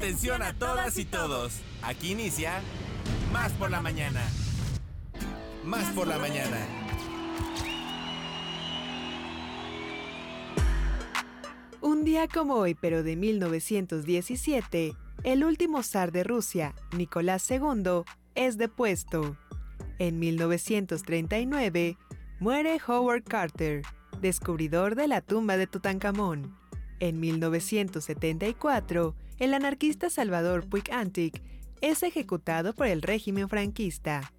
Atención a todas y todos. Aquí inicia Más por la mañana. Más por la mañana. Un día como hoy, pero de 1917, el último zar de Rusia, Nicolás II, es depuesto. En 1939, muere Howard Carter, descubridor de la tumba de Tutankamón. En 1974, el anarquista Salvador Puig Antic es ejecutado por el régimen franquista.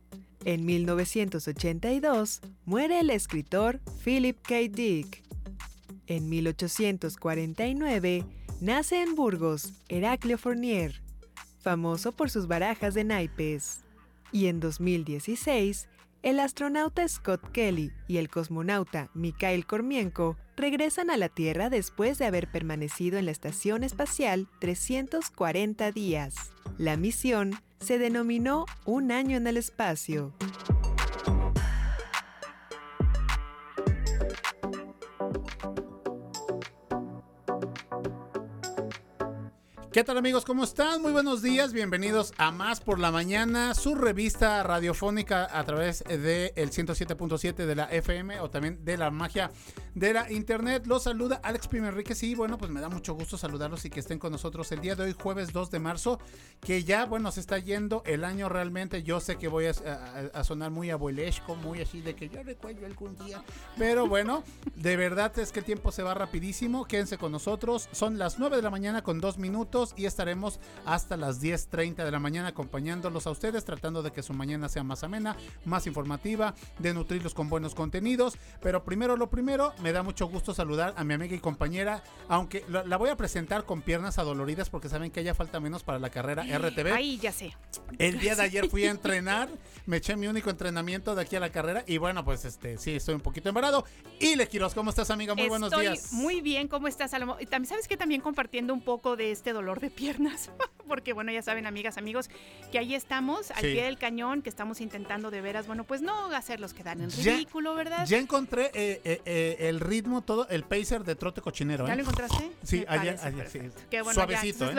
En 1982, muere el escritor Philip K. Dick. En 1849, nace en Burgos Heraclio Fournier, famoso por sus barajas de naipes. Y en 2016, el astronauta Scott Kelly y el cosmonauta Mikhail Kormienko regresan a la Tierra después de haber permanecido en la Estación Espacial 340 días. La misión se denominó Un año en el espacio. ¿Qué tal amigos? ¿Cómo están? Muy buenos días, bienvenidos a Más por la Mañana, su revista radiofónica a través del 107.7 de la FM o también de la magia de la internet. Los saluda Alex Pimenríquez y bueno, pues me da mucho gusto saludarlos y que estén con nosotros el día de hoy, jueves 2 de marzo, que ya bueno, se está yendo el año realmente. Yo sé que voy a, sonar muy abuelesco, muy así de que yo recuerdo algún día, pero bueno, de verdad es que el tiempo se va rapidísimo. Quédense con nosotros, son las 9 de la mañana con 2 minutos y estaremos hasta las 10.30 de la mañana acompañándolos a ustedes, tratando de que su mañana sea más amena, más informativa, de nutrirlos con buenos contenidos. Pero primero lo primero, me da mucho gusto saludar a mi amiga y compañera, aunque la, voy a presentar con piernas adoloridas porque saben que ya falta menos para la carrera RTV. Ahí ya sé. El día de ayer fui a entrenar, me eché mi único entrenamiento de aquí a la carrera y bueno, pues este sí, estoy un poquito embarado. Y Le Quiroz, ¿cómo estás amiga? Muy buenos días. Muy bien, ¿cómo estás, Salomón? También sabes que también compartiendo un poco de este dolor de piernas, porque bueno, ya saben, amigas, amigos, que ahí estamos, al pie del cañón, que estamos intentando de veras, bueno, pues no hacerlos quedar en ridículo, ¿verdad? Ya encontré eh, eh, eh, el ritmo, todo, el pacer de trote cochinero. ¿Ya lo encontraste? Sí, ayer, ayer sí. Bueno, Suavecito,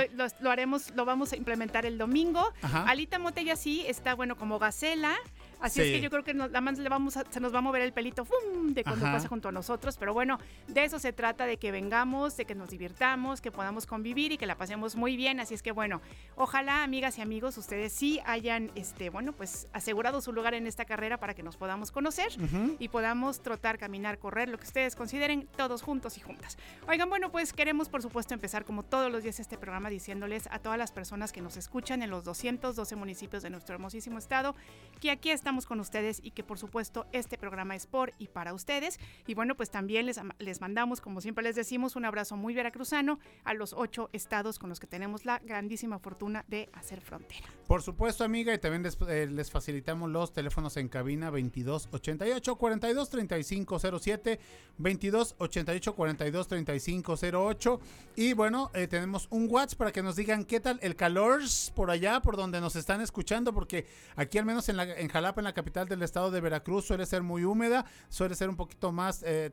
lo, haremos, lo vamos a implementar el domingo. Alita Motella sí está, bueno, como gacela. Así es que yo creo que nos, más le vamos se nos va a mover el pelito de cuando pasa junto a nosotros. Pero bueno, de eso se trata, de que vengamos, de que nos divirtamos, que podamos convivir y que la pasemos muy bien. Así es que bueno, ojalá, amigas y amigos, ustedes sí hayan, este, bueno, pues asegurado su lugar en esta carrera para que nos podamos conocer y podamos trotar, caminar, correr, lo que ustedes consideren, todos juntos y juntas. Oigan, bueno, pues queremos, por supuesto, empezar como todos los días este programa diciéndoles a todas las personas que nos escuchan en los 212 municipios de nuestro hermosísimo estado que aquí estamos con ustedes y que por supuesto este programa es por y para ustedes. Y bueno, pues también les, les mandamos, como siempre les decimos, un abrazo muy veracruzano a los ocho estados con los que tenemos la grandísima fortuna de hacer frontera. Por supuesto, amiga, y también les, eh, les facilitamos los teléfonos en cabina 2288 42 35 07, 22 88 42 35 08. Y bueno, eh, tenemos un WhatsApp para que nos digan qué tal el calor por allá, por donde nos están escuchando, porque aquí al menos en, la, en Jalapa, en la capital del estado de Veracruz, suele ser muy húmeda, suele ser un poquito más, eh,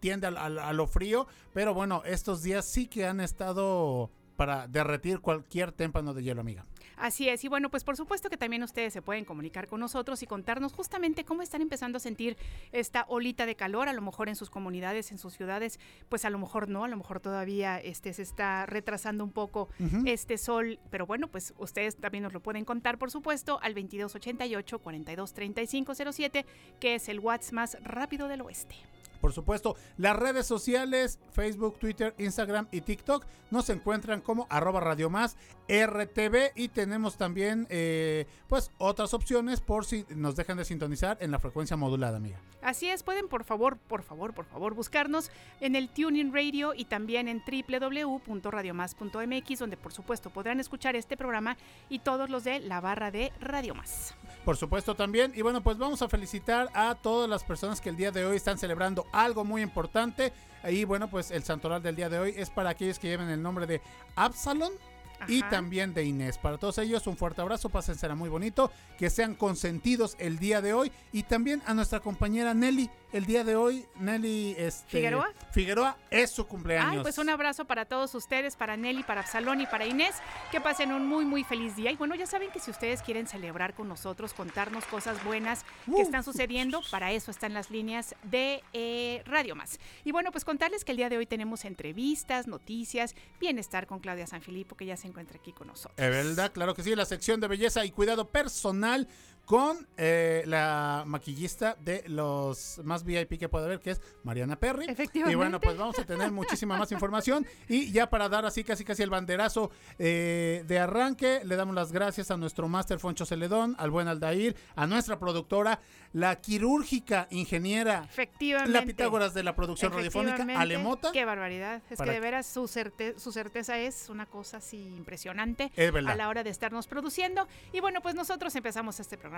tiende a, lo frío, pero bueno, estos días sí que han estado para derretir cualquier témpano de hielo, amiga. Así es, y bueno, pues por supuesto que también ustedes se pueden comunicar con nosotros y contarnos justamente cómo están empezando a sentir esta olita de calor, a lo mejor en sus comunidades, en sus ciudades, pues a lo mejor no, a lo mejor todavía este, se está retrasando un poco este sol, pero bueno, pues ustedes también nos lo pueden contar, por supuesto, al 2288 423507, que es el WhatsApp más rápido del oeste. Por supuesto, las redes sociales, Facebook, Twitter, Instagram y TikTok nos encuentran como arroba Radio Más RTV y tenemos también eh, pues otras opciones por si nos dejan de sintonizar en la frecuencia modulada, amiga. Así es, pueden por favor, por favor, por favor buscarnos en el Tuning Radio y también en www.radiomás.mx donde por supuesto podrán escuchar este programa y todos los de la barra de Radio Más. Por supuesto también y bueno pues vamos a felicitar a todas las personas que el día de hoy están celebrando algo muy importante. Y bueno pues el santoral del día de hoy es para aquellos que lleven el nombre de Y también de Inés. Para todos ellos, un fuerte abrazo, será muy bonito, que sean consentidos el día de hoy y también a nuestra compañera Nelly. El día de hoy, Nelly este, Figueroa. Figueroa es su cumpleaños. Ay, pues un abrazo para todos ustedes, para Nelly, para Absalón y para Inés. Que pasen un muy, muy feliz día. Y bueno, ya saben que si ustedes quieren celebrar con nosotros, contarnos cosas buenas que uh. están sucediendo, para eso están las líneas de eh, Radio Más. Y bueno, pues contarles que el día de hoy tenemos entrevistas, noticias, bienestar con Claudia Sanfilippo, que ya se encuentra aquí con nosotros. Es verdad, claro que sí, la sección de belleza y cuidado personal con eh, la maquillista de los más VIP que puede haber, que es Mariana Perry. Efectivamente. Y bueno, pues vamos a tener muchísima más información. Y ya para dar así casi casi el banderazo eh, de arranque, le damos las gracias a nuestro máster Foncho Celedón, al buen Aldair, a nuestra productora, la quirúrgica ingeniera. Efectivamente. La Pitágoras de la producción radiofónica, Alemota. Qué barbaridad. Es que de veras su, su certeza es una cosa así impresionante a la hora de estarnos produciendo. Y bueno, pues nosotros empezamos este programa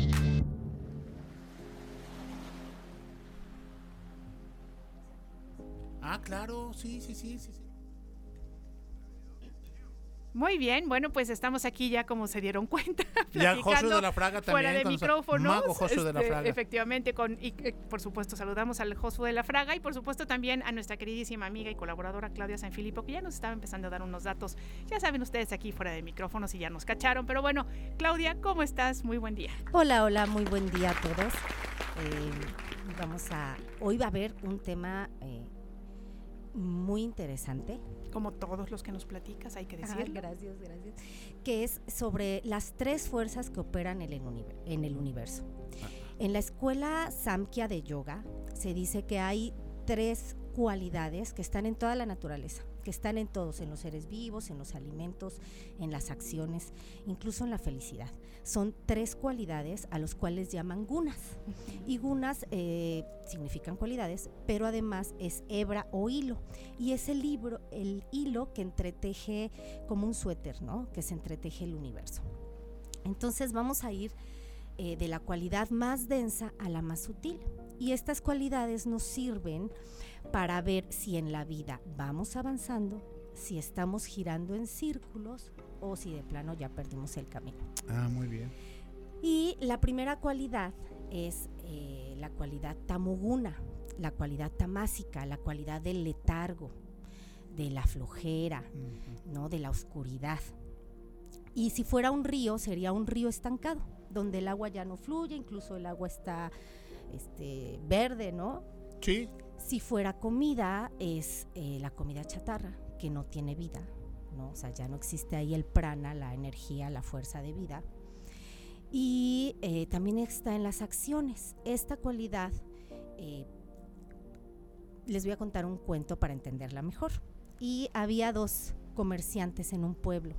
Ah, claro, sí, sí, sí, sí. Muy bien, bueno, pues estamos aquí ya como se dieron cuenta. Ya Josué de la Fraga también. Fuera de micrófonos. Mago Josué de la este, Fraga. Efectivamente, con, y eh, por supuesto saludamos al Josué de la Fraga y por supuesto también a nuestra queridísima amiga y colaboradora Claudia Sanfilippo, que ya nos estaba empezando a dar unos datos. Ya saben ustedes aquí fuera de micrófonos y ya nos cacharon. Pero bueno, Claudia, ¿cómo estás? Muy buen día. Hola, hola, muy buen día a todos. Eh, vamos a, hoy va a haber un tema eh, muy interesante. Como todos los que nos platicas, hay que decir. gracias, gracias. Que es sobre las tres fuerzas que operan en el, en el universo. Ah. En la escuela Samkhya de yoga se dice que hay tres cualidades que están en toda la naturaleza que están en todos, en los seres vivos, en los alimentos, en las acciones, incluso en la felicidad. Son tres cualidades a los cuales llaman gunas. Y gunas eh, significan cualidades, pero además es hebra o hilo. Y es el, libro, el hilo que entreteje como un suéter, ¿no? Que se entreteje el universo. Entonces vamos a ir eh, de la cualidad más densa a la más sutil. Y estas cualidades nos sirven para ver si en la vida vamos avanzando, si estamos girando en círculos o si de plano ya perdimos el camino. Ah, muy bien. Y la primera cualidad es eh, la cualidad tamuguna, la cualidad tamásica, la cualidad del letargo, de la flojera, ¿no? de la oscuridad. Y si fuera un río, sería un río estancado, donde el agua ya no fluye, incluso el agua está este, verde, ¿no? Sí. Si fuera comida, es eh, la comida chatarra, que no tiene vida, ¿no? O sea, ya no existe ahí el prana, la energía, la fuerza de vida. Y eh, también está en las acciones. Esta cualidad, eh, les voy a contar un cuento para entenderla mejor. Y había dos comerciantes en un pueblo.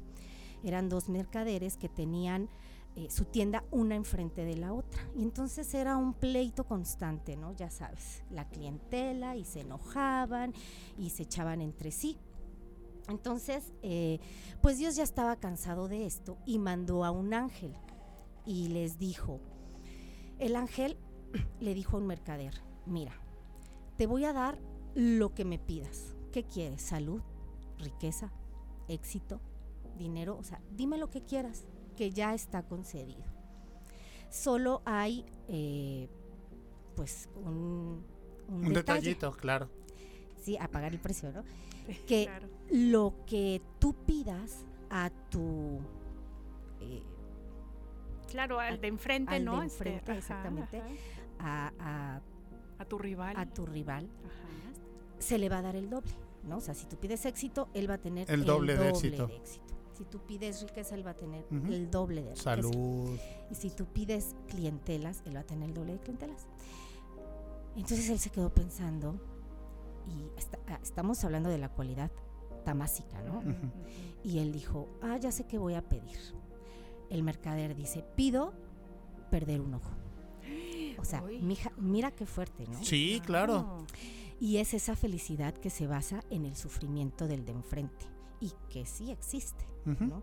Eran dos mercaderes que tenían eh, su tienda una enfrente de la otra. Y entonces era un pleito constante, ¿no? Ya sabes, la clientela y se enojaban y se echaban entre sí. Entonces, eh, pues Dios ya estaba cansado de esto y mandó a un ángel y les dijo, el ángel le dijo a un mercader, mira, te voy a dar lo que me pidas. ¿Qué quieres? ¿Salud? ¿Riqueza? ¿Éxito? ¿Dinero? O sea, dime lo que quieras que ya está concedido. Solo hay, eh, pues, un, un, detallito, claro. Sí, a pagar el precio, ¿no? que lo que tú pidas a tu... Eh, claro, al de enfrente, ¿no? De este, enfrente, exactamente. A, a, tu rival. A tu rival. Se le va a dar el doble, ¿no? O sea, si tú pides éxito, él va a tener el doble, de éxito si tú pides riqueza, él va a tener el doble de riqueza. Salud. Y si tú pides clientelas, él va a tener el doble de clientelas. Entonces él se quedó pensando, y ah, estamos hablando de la cualidad tamásica, ¿no? Y él dijo, ah, ya sé qué voy a pedir. El mercader dice, pido perder un ojo. O sea, mira qué fuerte, ¿no? Sí, claro. Y es esa felicidad que se basa en el sufrimiento del de enfrente y que sí existe, ¿no?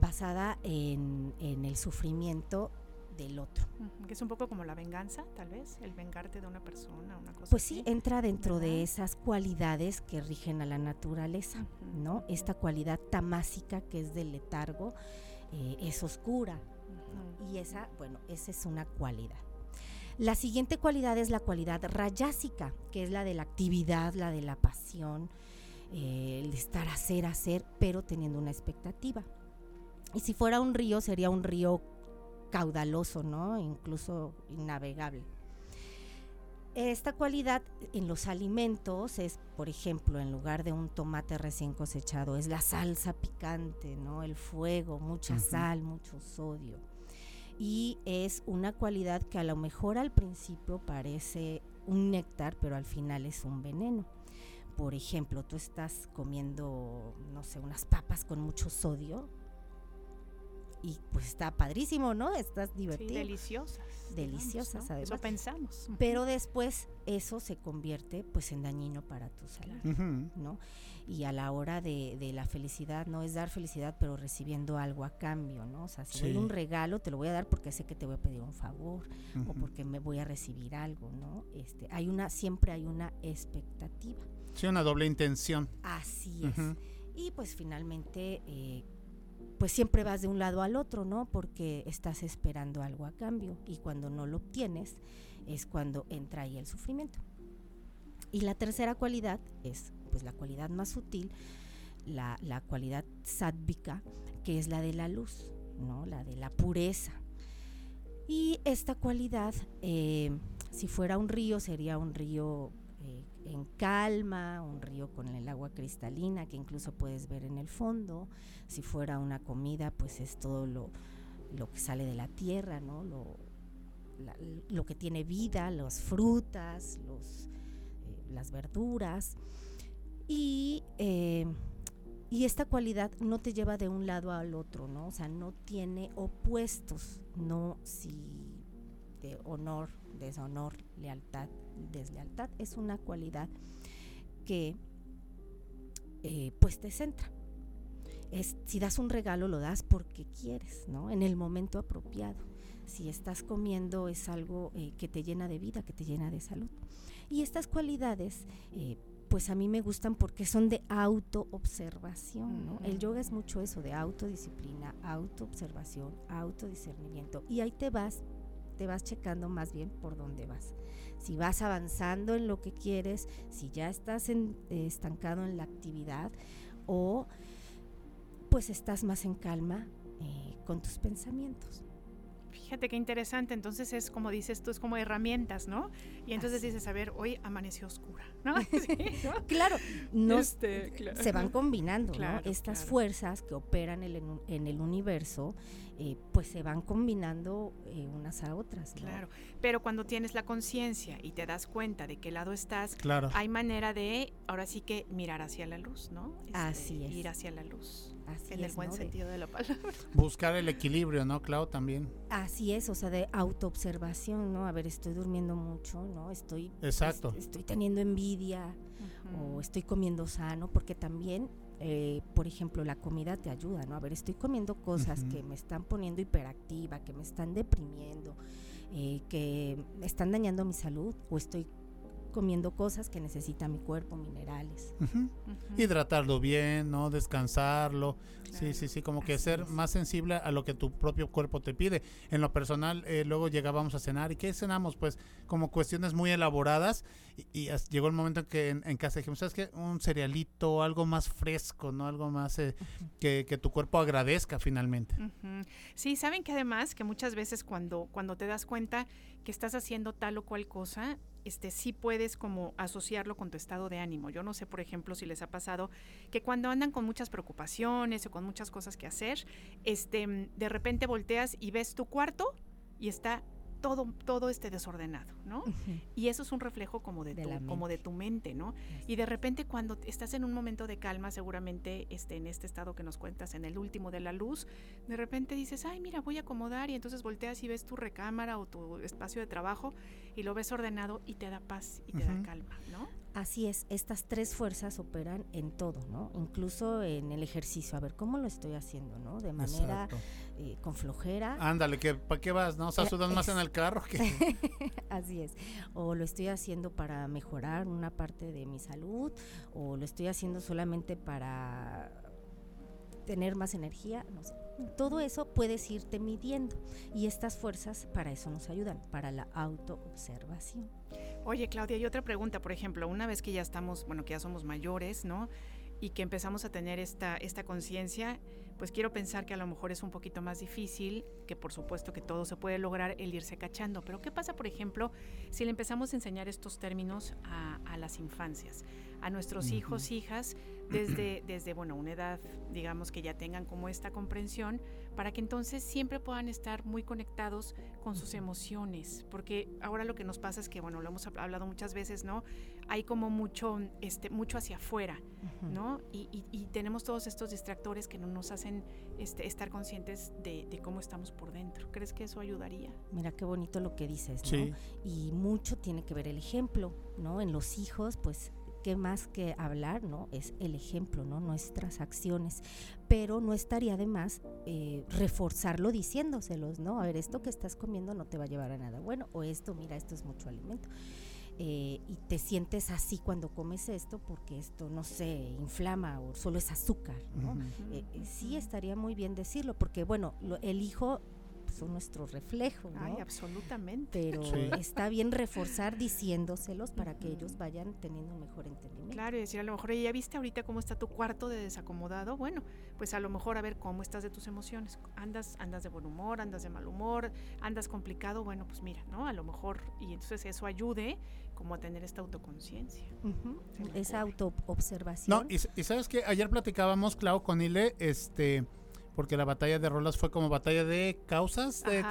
Basada en, en el sufrimiento del otro. Que es un poco como la venganza, tal vez, el vengarte de una persona, una cosa Pues sí, entra dentro de esas cualidades que rigen a la naturaleza, ¿no? Esta cualidad tamásica que es del letargo eh, es oscura. Y esa, bueno, esa es una cualidad. La siguiente cualidad es la cualidad rayásica, que es la de la actividad, la de la pasión, eh, el de estar a hacer, hacer, pero teniendo una expectativa. Y si fuera un río, sería un río caudaloso, ¿no? Incluso innavegable. Esta cualidad en los alimentos es, por ejemplo, en lugar de un tomate recién cosechado, es la salsa picante, ¿no? El fuego, mucha sal, mucho sodio. Y es una cualidad que a lo mejor al principio parece un néctar, pero al final es un veneno. Por ejemplo, tú estás comiendo, no sé, unas papas con mucho sodio, y pues está padrísimo, ¿no? Estás divertido. Sí, deliciosas. Deliciosas, además. Eso pensamos. Pero después eso se convierte pues en dañino para tu salud, ¿no? Y a la hora de, de, la felicidad, no es dar felicidad, pero recibiendo algo a cambio, ¿no? O sea, si doy un regalo, te lo voy a dar porque sé que te voy a pedir un favor o porque me voy a recibir algo, ¿no? Este, hay una, siempre hay una expectativa. Sí, una doble intención. Así es. Y pues finalmente eh, pues siempre vas de un lado al otro, ¿no? Porque estás esperando algo a cambio y cuando no lo obtienes es cuando entra ahí el sufrimiento. Y la tercera cualidad es pues la cualidad más sutil, la, cualidad sádvica, que es la de la luz, ¿no? La de la pureza. Y esta cualidad, eh, si fuera un río, sería un río en calma, un río con el agua cristalina que incluso puedes ver en el fondo. Si fuera una comida, pues es todo lo, que sale de la tierra, ¿no? Lo, lo que tiene vida, las frutas, los, eh, las verduras. Y, eh, y esta cualidad no te lleva de un lado al otro, ¿no? O sea, no tiene opuestos, no si de honor, deshonor, lealtad, deslealtad. Es una cualidad que eh, pues te centra. Es, si das un regalo, lo das porque quieres, ¿no? En el momento apropiado. Si estás comiendo, es algo eh, que te llena de vida, que te llena de salud. Y estas cualidades, eh, pues a mí me gustan porque son de autoobservación, ¿no? El yoga es mucho eso, de autodisciplina, autoobservación, autodiscernimiento. Y ahí te vas te vas checando más bien por dónde vas. Si vas avanzando en lo que quieres, si ya estás eh, estancado en la actividad o pues estás más en calma eh, con tus pensamientos. Fíjate qué interesante, entonces es como dices tú, es como herramientas, ¿no? Y entonces dices, a ver, hoy amaneció oscura, ¿no? claro, no, este, se van combinando, ¿no? Estas fuerzas que operan en el universo, eh, pues se van combinando eh, unas a otras. Claro, pero cuando tienes la conciencia y te das cuenta de qué lado estás, claro. hay manera de, ahora sí que mirar hacia la luz, ¿no? Este, Así es. Ir hacia la luz en el buen sentido de, la palabra. Buscar el equilibrio, ¿no, Clau? También. Así es, o sea, de autoobservación, ¿no? A ver, estoy durmiendo mucho, ¿no? Estoy, Exacto. estoy teniendo envidia o estoy comiendo sano, porque también, eh, por ejemplo, la comida te ayuda, ¿no? A ver, estoy comiendo cosas que me están poniendo hiperactiva, que me están deprimiendo, eh, que están dañando mi salud, o estoy comiendo cosas que necesita mi cuerpo, minerales. Hidratarlo bien, ¿no? Descansarlo. Sí, sí, sí, como que ser más sensible a lo que tu propio cuerpo te pide. En lo personal, eh, luego llegábamos a cenar. ¿Y qué cenamos? Pues como cuestiones muy elaboradas. Y, llegó el momento en que en, casa dijimos, ¿sabes qué? Un cerealito, algo más fresco, ¿no? Algo más eh, que, que, tu cuerpo agradezca finalmente. Sí, saben que además que muchas veces cuando, cuando te das cuenta que estás haciendo tal o cual cosa, este, sí puedes como asociarlo con tu estado de ánimo. Yo no sé, por ejemplo, si les ha pasado que cuando andan con muchas preocupaciones o con muchas cosas que hacer, este, de repente volteas y ves tu cuarto y está todo, todo este desordenado, ¿no? Y eso es un reflejo como de, tu, como de tu mente, ¿no? Y de repente cuando estás en un momento de calma, seguramente este, en este estado que nos cuentas, en el último de la luz, de repente dices, ay, mira, voy a acomodar y entonces volteas y ves tu recámara o tu espacio de trabajo y lo ves ordenado y te da paz y te da calma, ¿no? Así es, estas tres fuerzas operan en todo, ¿no? Incluso en el ejercicio. A ver, ¿cómo lo estoy haciendo, no? De manera eh, con flojera. Ándale, que ¿para qué vas, no? O sea, sudas más en el carro que... Así es. O lo estoy haciendo para mejorar una parte de mi salud, o lo estoy haciendo solamente para tener más energía, no sé. Todo eso puedes irte midiendo y estas fuerzas para eso nos ayudan, para la autoobservación. Oye, Claudia, y otra pregunta, por ejemplo, una vez que ya estamos, bueno, que ya somos mayores, ¿no? Y que empezamos a tener esta, esta conciencia, pues quiero pensar que a lo mejor es un poquito más difícil, que por supuesto que todo se puede lograr el irse cachando, pero ¿qué pasa, por ejemplo, si le empezamos a enseñar estos términos a, a las infancias? a nuestros hijos, hijas, desde, desde bueno, una edad, digamos, que ya tengan como esta comprensión, para que entonces siempre puedan estar muy conectados con sus emociones, porque ahora lo que nos pasa es que, bueno, lo hemos hablado muchas veces, ¿no? Hay como mucho, este, mucho hacia afuera, ¿no? Y, tenemos todos estos distractores que no nos hacen este, estar conscientes de, cómo estamos por dentro. ¿Crees que eso ayudaría? Mira qué bonito lo que dices, ¿no? Y mucho tiene que ver el ejemplo, ¿no? En los hijos, pues que más que hablar, ¿no? Es el ejemplo, ¿no? Nuestras acciones. Pero no estaría de más eh, reforzarlo diciéndoselos, ¿no? A ver, esto que estás comiendo no te va a llevar a nada bueno, o esto, mira, esto es mucho alimento. Eh, y te sientes así cuando comes esto porque esto, no sé, inflama o solo es azúcar, ¿no? Eh, sí estaría muy bien decirlo, porque bueno, el hijo son nuestro reflejo, ¿no? Ay, absolutamente. Pero está bien reforzar diciéndoselos para que ellos vayan teniendo un mejor entendimiento. Claro, y decir a lo mejor, ya viste ahorita cómo está tu cuarto de desacomodado, bueno, pues a lo mejor a ver cómo estás de tus emociones. Andas, andas de buen humor, andas de mal humor, andas complicado, bueno, pues mira, ¿no? A lo mejor, y entonces eso ayude como a tener esta autoconciencia. Esa autoobservación. No, y, y sabes que ayer platicábamos, Clau, con Ile, este porque la batalla de Rolas fue como batalla de causas. De,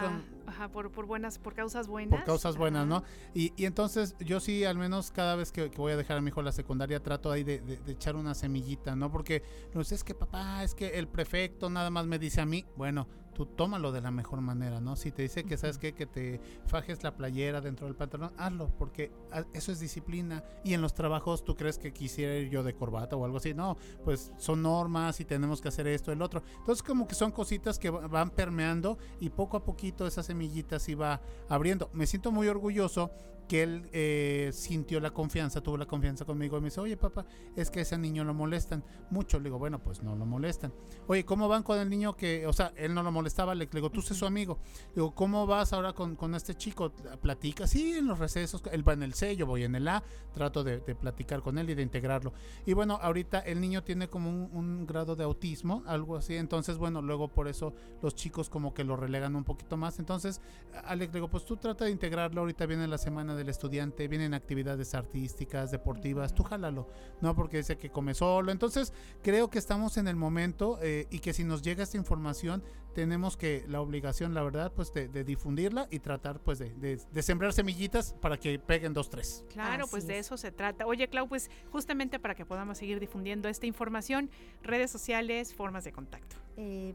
ajá, por, buenas, por causas buenas. Por causas buenas, ¿no? Y, y, entonces yo sí, al menos cada vez que, voy a dejar a mi hijo la secundaria, trato ahí de, de, echar una semillita, ¿no? Porque no sé, es que papá, es que el prefecto nada más me dice a mí, bueno, tú tómalo de la mejor manera, ¿no? Si te dice que, ¿sabes qué? Que te fajes la playera dentro del pantalón, hazlo, porque eso es disciplina. Y en los trabajos, ¿tú crees que quisiera ir yo de corbata o algo así? No, pues son normas y tenemos que hacer esto, el otro. Entonces, como que son cositas que van permeando y poco a poquito esa semillita se va abriendo. Me siento muy orgulloso que él eh, sintió la confianza, tuvo la confianza conmigo y me dice, oye papá, es que a ese niño lo molestan mucho. Le digo, bueno, pues no lo molestan. Oye, ¿cómo van con el niño que, o sea, él no lo molestaba? Le, digo, tú sé su amigo. Le digo, ¿cómo vas ahora con, con este chico? Platica, sí, en los recesos, él va en el C, yo voy en el A, trato de, platicar con él y de integrarlo. Y bueno, ahorita el niño tiene como un, grado de autismo, algo así, entonces bueno, luego por eso los chicos como que lo relegan un poquito más. Entonces, Alex, le digo, pues tú trata de integrarlo, ahorita viene la semana de del estudiante, vienen actividades artísticas, deportivas, tú jálalo, ¿no? Porque dice que come solo. Entonces, creo que estamos en el momento eh, y que si nos llega esta información, tenemos que la obligación, la verdad, pues de, difundirla y tratar, pues, de, sembrar semillitas para que peguen dos, tres. Claro, pues de eso se trata. Oye, Clau, pues justamente para que podamos seguir difundiendo esta información, redes sociales, formas de contacto. Eh,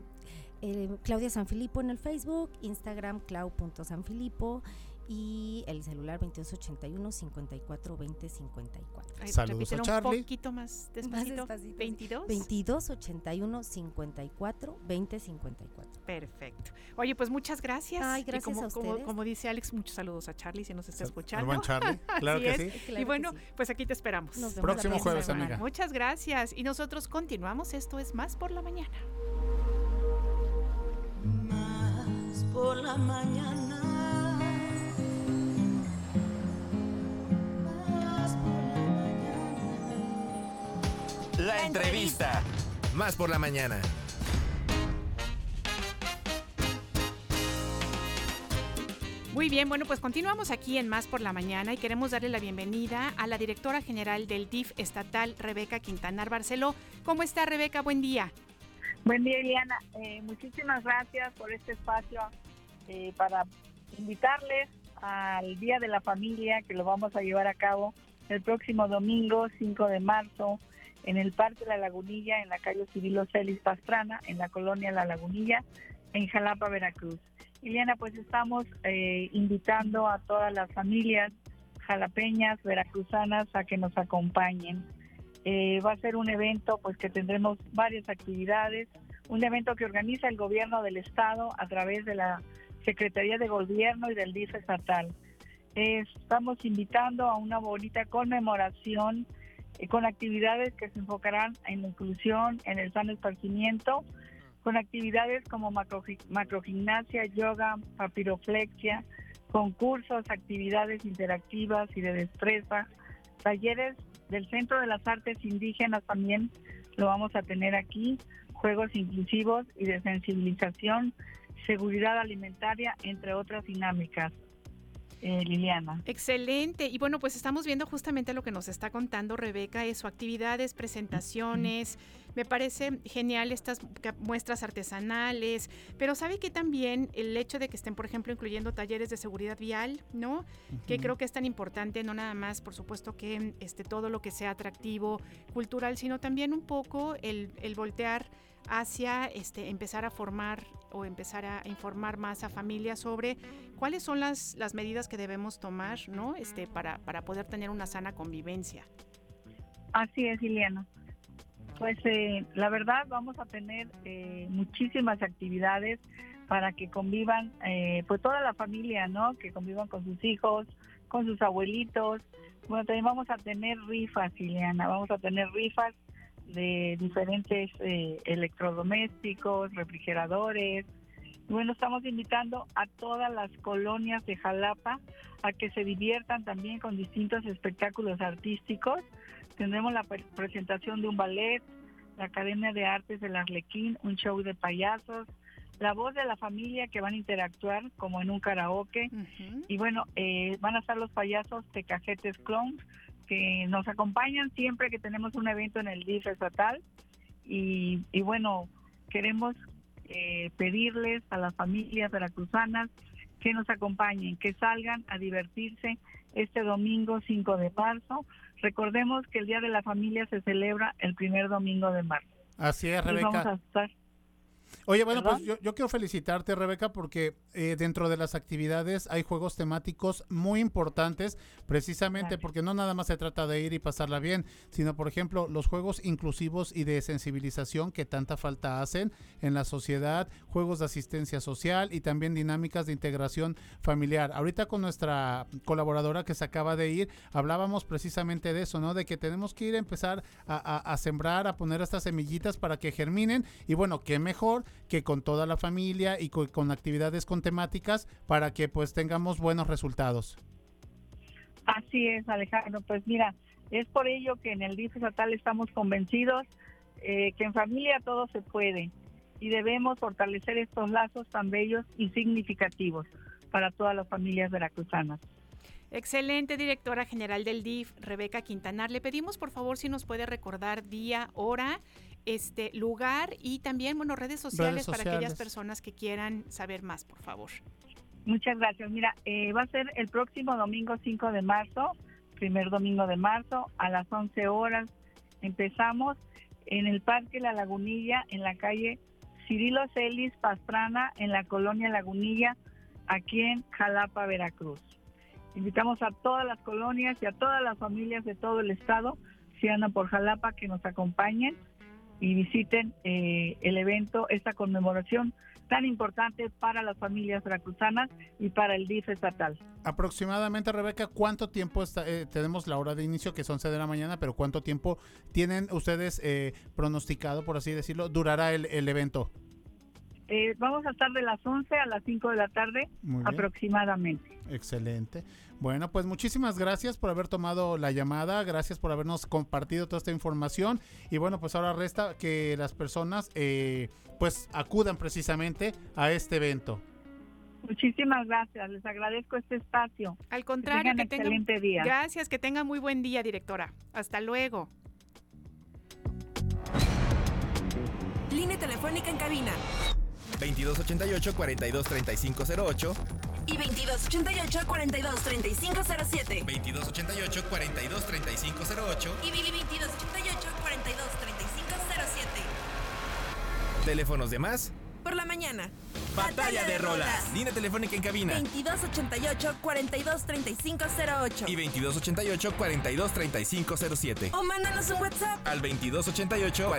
eh, Claudia Sanfilippo en el Facebook, Instagram clau.sanfilippo y el celular 2281 54 20 54. Saludos a Charlie. Un poquito más despacito. 22 2281 54 20 54. Perfecto. Oye, pues muchas gracias. Ay, gracias como, a ustedes. Como, dice Alex, muchos saludos a Charlie si nos está escuchando. El buen Charlie, claro que sí. y bueno, pues aquí te esperamos. Próximo jueves, amiga. Muchas gracias. Y nosotros continuamos. Esto es Más por la Mañana. Más por la mañana. La entrevista. Más por la mañana. Muy bien, bueno, pues continuamos aquí en Más por la Mañana y queremos darle la bienvenida a la directora general del DIF estatal, Rebeca Quintanar Barceló. ¿Cómo está Rebeca? Buen día. Buen día, Eliana. Eh, muchísimas gracias por este espacio eh, para invitarles al Día de la Familia que lo vamos a llevar a cabo el próximo domingo 5 de marzo en el Parque La Lagunilla, en la calle Cirilo Celis Pastrana, en la colonia La Lagunilla, en Jalapa, Veracruz. Liliana, pues estamos eh, invitando a todas las familias jalapeñas, veracruzanas, a que nos acompañen. Eh, va a ser un evento pues que tendremos varias actividades, un evento que organiza el gobierno del estado a través de la Secretaría de Gobierno y del DIF estatal. estamos invitando a una bonita conmemoración eh, con actividades que se enfocarán en la inclusión, en el sano esparcimiento, con actividades como macro, macrogimnasia, yoga, papiroflexia, concursos, actividades interactivas y de destreza, talleres del Centro de las Artes Indígenas también lo vamos a tener aquí, juegos inclusivos y de sensibilización seguridad alimentaria, entre otras dinámicas. Eh, Liliana. Excelente. Y bueno, pues estamos viendo justamente lo que nos está contando Rebeca, eso, actividades, presentaciones. Me parece genial estas muestras artesanales, pero sabe que también el hecho de que estén, por ejemplo, incluyendo talleres de seguridad vial, ¿no? Que creo que es tan importante, no nada más, por supuesto, que este, todo lo que sea atractivo, cultural, sino también un poco el, el voltear hacia este, empezar a formar o empezar a informar más a familias sobre cuáles son las, las medidas que debemos tomar ¿no? este, para, para poder tener una sana convivencia. Así es, Ileana. Pues eh, la verdad vamos a tener eh, muchísimas actividades para que convivan, eh, pues toda la familia, ¿no? Que convivan con sus hijos, con sus abuelitos. Bueno, también vamos a tener rifas, Ileana, vamos a tener rifas de diferentes eh, electrodomésticos, refrigeradores. Bueno, estamos invitando a todas las colonias de Jalapa a que se diviertan también con distintos espectáculos artísticos. Tendremos la presentación de un ballet, la Academia de Artes del Arlequín, un show de payasos, la voz de la familia que van a interactuar como en un karaoke. Y bueno, eh, van a estar los payasos de Cajetes Clones que nos acompañan siempre que tenemos un evento en el DIF estatal y, bueno, queremos eh, pedirles a las familias veracruzanas que nos acompañen, que salgan a divertirse este domingo 5 de marzo. Recordemos que el Día de la Familia se celebra el primer domingo de marzo. Así es, Rebeca. Oye, bueno, pues yo, quiero felicitarte, Rebeca, porque eh, dentro de las actividades hay juegos temáticos muy importantes, precisamente porque no nada más se trata de ir y pasarla bien, sino, por ejemplo, los juegos inclusivos y de sensibilización que tanta falta hacen en la sociedad, juegos de asistencia social y también dinámicas de integración familiar. Ahorita con nuestra colaboradora que se acaba de ir, hablábamos precisamente de eso, ¿no? De que tenemos que ir a empezar a, a sembrar, a poner estas semillitas para que germinen y bueno, qué mejor que con toda la familia y con, actividades con temáticas para que pues tengamos buenos resultados. Así es, Alejandro. Pues mira, es por ello que en el DIF estatal estamos convencidos eh, que en familia todo se puede y debemos fortalecer estos lazos tan bellos y significativos para todas las familias veracruzanas. Excelente, directora general del DIF, Rebeca Quintanar. Le pedimos por favor si nos puede recordar día, hora este lugar y también, bueno, redes sociales, para aquellas personas que quieran saber más, por favor. Muchas gracias. Mira, eh, va a ser el próximo domingo 5 de marzo, primer domingo de marzo, a las 11 horas. Empezamos en el Parque La Lagunilla, en la calle Cirilo Celis Pastrana, en la colonia Lagunilla, aquí en Jalapa, Veracruz. Invitamos a todas las colonias y a todas las familias de todo el estado, si andan por Jalapa, que nos acompañen y visiten eh, el evento, esta conmemoración tan importante para las familias veracruzanas y para el DIF estatal. Aproximadamente, Rebeca, ¿cuánto tiempo está, eh, tenemos la hora de inicio, que son 11 de la mañana, pero cuánto tiempo tienen ustedes eh, pronosticado, por así decirlo, durará el, el evento? Vamos a estar de las 11 a las 5 de la tarde aproximadamente. Excelente. Bueno, pues muchísimas gracias por haber tomado la llamada, gracias por habernos compartido toda esta información y bueno, pues ahora resta que las personas eh, pues acudan precisamente a este evento. Muchísimas gracias, les agradezco este espacio. Al contrario, que tengan, excelente día. Gracias, que tenga muy buen día, directora. Hasta luego. Línea telefónica en cabina. 2288 423508 y 2288 423507. 2288 423508 y 2288 423507. Teléfonos de más por la mañana. Batalla, de, rolas. Línea telefónica en cabina. 2288 423508 y 2288 423507. O mándanos un WhatsApp al 2288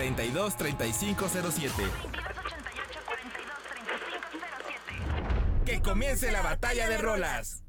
Que comience la batalla de rolas.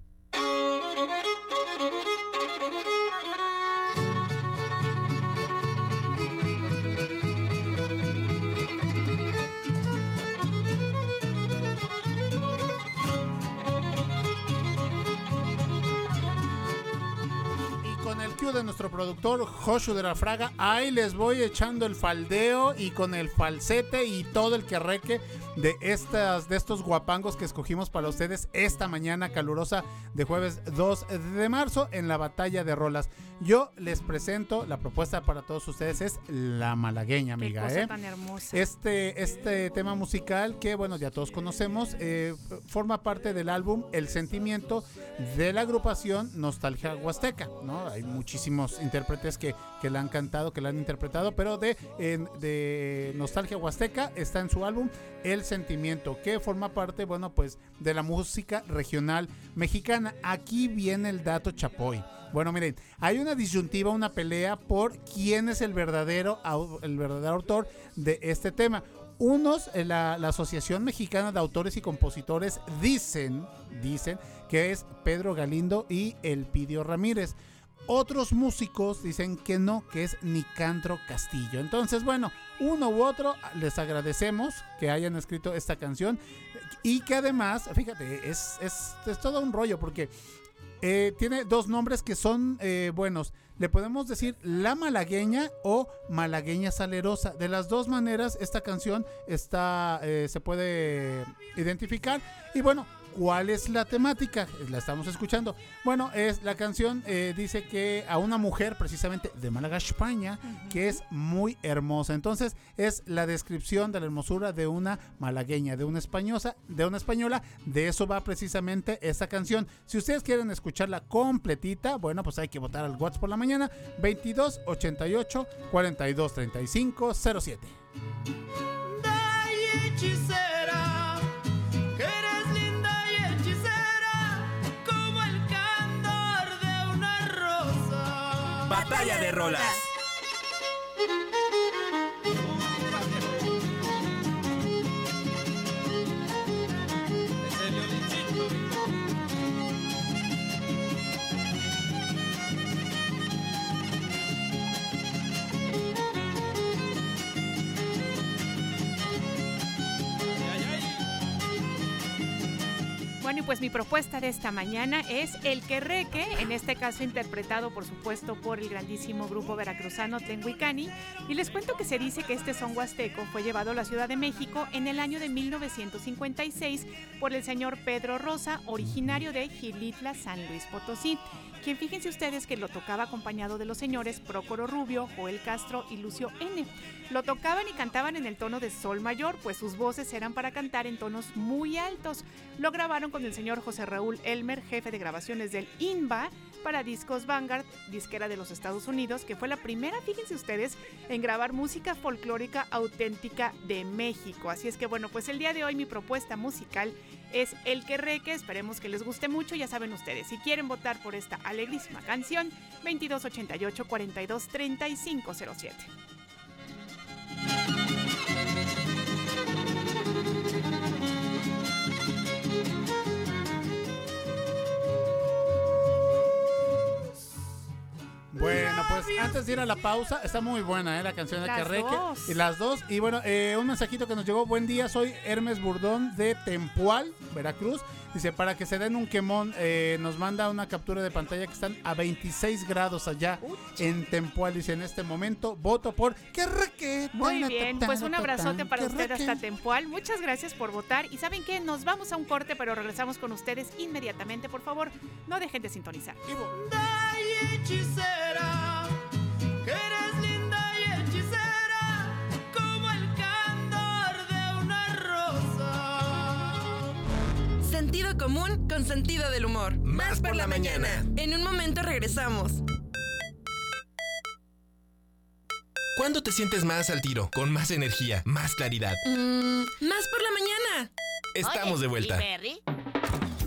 de nuestro productor Joshua de la Fraga. Ahí les voy echando el faldeo y con el falsete y todo el que reque de, estas, de estos guapangos que escogimos para ustedes esta mañana calurosa de jueves 2 de marzo en la batalla de rolas. Yo les presento la propuesta para todos ustedes es La Malagueña, amiga. Qué ¿eh? tan hermosa. Este, este tema musical que, bueno, ya todos conocemos, eh, forma parte del álbum El Sentimiento de la agrupación Nostalgia Huasteca, ¿no? Hay muchísimos intérpretes que, que la han cantado, que la han interpretado, pero de, de Nostalgia Huasteca está en su álbum El Sentimiento, que forma parte, bueno, pues de la música regional mexicana. Aquí viene el dato chapoy. Bueno, miren, hay una disyuntiva, una pelea por quién es el verdadero, el verdadero autor de este tema. Unos, eh, la, la, Asociación Mexicana de Autores y Compositores dicen, dicen que es Pedro Galindo y Elpidio Ramírez. Otros músicos dicen que no, que es Nicandro Castillo. Entonces, bueno, uno u otro, les agradecemos que hayan escrito esta canción y que además, fíjate, es, es, es todo un rollo porque eh, tiene dos nombres que son eh, buenos. Le podemos decir La Malagueña o Malagueña Salerosa. De las dos maneras, esta canción está, eh, se puede identificar. Y bueno, ¿Cuál es la temática? La estamos escuchando. Bueno, es la canción eh, dice que a una mujer precisamente de Málaga, España, que es muy hermosa. Entonces es la descripción de la hermosura de una malagueña, de una española, de una española. De eso va precisamente esta canción. Si ustedes quieren escucharla completita, bueno, pues hay que votar al WhatsApp por la mañana 22 88 42 35 07. Batalla de rolas. Bueno, y pues mi propuesta de esta mañana es El Querreque, en este caso interpretado por supuesto por el grandísimo grupo veracruzano Tenguicani. Y les cuento que se dice que este son huasteco fue llevado a la Ciudad de México en el año de 1956 por el señor Pedro Rosa, originario de Gilitla, San Luis Potosí quien fíjense ustedes que lo tocaba acompañado de los señores Prócoro Rubio, Joel Castro y Lucio N. Lo tocaban y cantaban en el tono de sol mayor, pues sus voces eran para cantar en tonos muy altos. Lo grabaron con el señor José Raúl Elmer, jefe de grabaciones del INBA, para Discos Vanguard, disquera de los Estados Unidos, que fue la primera, fíjense ustedes, en grabar música folclórica auténtica de México. Así es que bueno, pues el día de hoy mi propuesta musical es El que reque, esperemos que les guste mucho, ya saben ustedes, si quieren votar por esta alegrísima canción, 2288 42 3507. Antes de ir a la pausa, está muy buena ¿eh? la canción de Carreque. Y las dos. Y bueno, eh, un mensajito que nos llegó. Buen día, soy Hermes Burdón de Tempual, Veracruz. Dice, para que se den un quemón, eh, nos manda una captura de pantalla que están a 26 grados allá en Tempual. Dice, en este momento voto por Carreque. Muy bien, pues un abrazote para usted hasta Tempual. Muchas gracias por votar. Y ¿saben qué? Nos vamos a un corte, pero regresamos con ustedes inmediatamente. Por favor, no dejen de sintonizar hechicera, Sentido común con sentido del humor. Más por la mañana. En un momento regresamos. ¿Cuándo te sientes más al tiro, con más energía, más claridad? Mm, más por la mañana. Estamos de vuelta. Perry?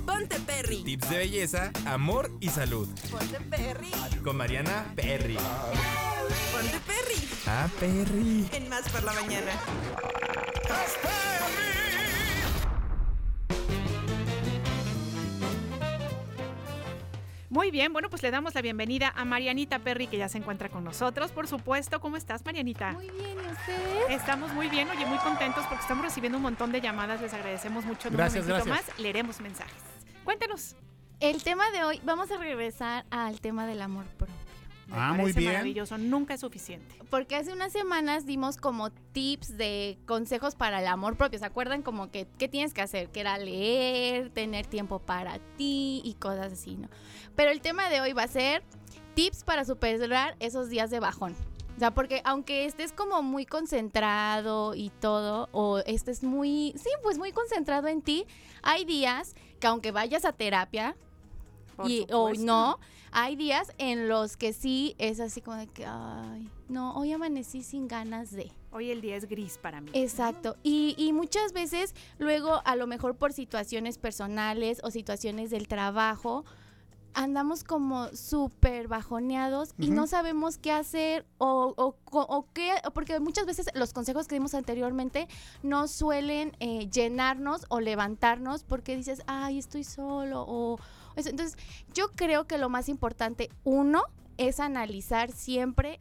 Ponte Perry. Tips de belleza, amor y salud. Ponte Perry. Con Mariana Perry. Ponte Perry. Ah, Perry. En más por la mañana. Muy bien, bueno, pues le damos la bienvenida a Marianita Perry, que ya se encuentra con nosotros, por supuesto. ¿Cómo estás, Marianita? Muy bien, ¿y ustedes? Estamos muy bien, oye, muy contentos porque estamos recibiendo un montón de llamadas. Les agradecemos mucho. En Gracias, un momentito gracias. más leeremos mensajes. Cuéntenos. El tema de hoy, vamos a regresar al tema del amor propio. Me Ah, muy bien. Maravilloso, nunca es suficiente. Porque hace unas semanas dimos como tips de consejos para el amor propio. ¿Se acuerdan? Como que, ¿qué tienes que hacer? Que era leer, tener tiempo para ti y cosas así, ¿no? Pero el tema de hoy va a ser tips para superar esos días de bajón. O sea, porque aunque estés como muy concentrado y todo, o estés muy, sí, pues muy concentrado en ti, hay días que aunque vayas a terapia, y, o no, hay días en los que sí es así como de que, ay, no, hoy amanecí sin ganas de. Hoy el día es gris para mí. Exacto. Y, y muchas veces luego, a lo mejor por situaciones personales o situaciones del trabajo, andamos como súper bajoneados y no sabemos qué hacer o, o, o qué, porque muchas veces los consejos que dimos anteriormente no suelen eh, llenarnos o levantarnos porque dices, ay, estoy solo o eso. Entonces, yo creo que lo más importante, uno, es analizar siempre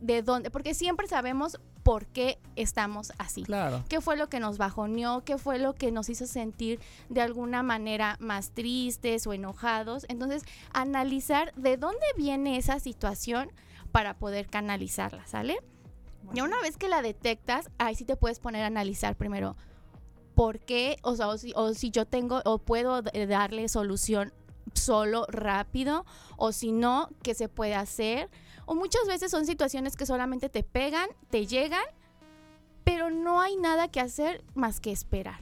de dónde, porque siempre sabemos por qué estamos así. Claro. ¿Qué fue lo que nos bajoneó? ¿Qué fue lo que nos hizo sentir de alguna manera más tristes o enojados? Entonces, analizar de dónde viene esa situación para poder canalizarla, ¿sale? Ya una vez que la detectas, ahí sí te puedes poner a analizar primero por qué, o, sea, o si, o si yo tengo o puedo darle solución solo, rápido, o si no, qué se puede hacer. O muchas veces son situaciones que solamente te pegan, te llegan, pero no hay nada que hacer más que esperar.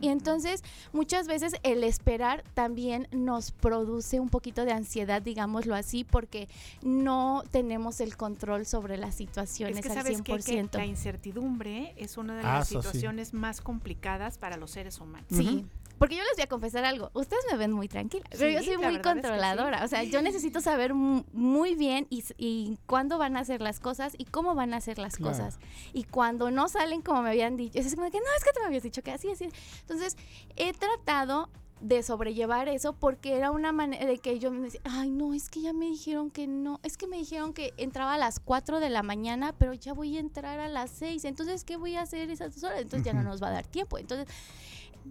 Y entonces muchas veces el esperar también nos produce un poquito de ansiedad, digámoslo así, porque no tenemos el control sobre las situaciones es que al sabes qué? 100%. que la incertidumbre es una de Ah, las sí. situaciones más complicadas para los seres humanos. Sí. Porque yo les voy a confesar algo. Ustedes me ven muy tranquila, pero yo soy muy verdad es que sí. controladora. O sea, yo necesito saber mu- muy bien y, y cuándo van a hacer las cosas y cómo van a hacer las Claro. cosas. Y cuando no salen como me habían dicho, es como que no, es que te me habías dicho que así, así. Entonces, he tratado de sobrellevar eso porque era una manera de que yo me decía, ay, no, es que ya me dijeron que no, es que me dijeron que entraba a las 4 de la mañana, pero ya voy a entrar a las 6, entonces, ¿qué voy a hacer esas dos horas? Entonces ya no nos va a dar tiempo. Entonces,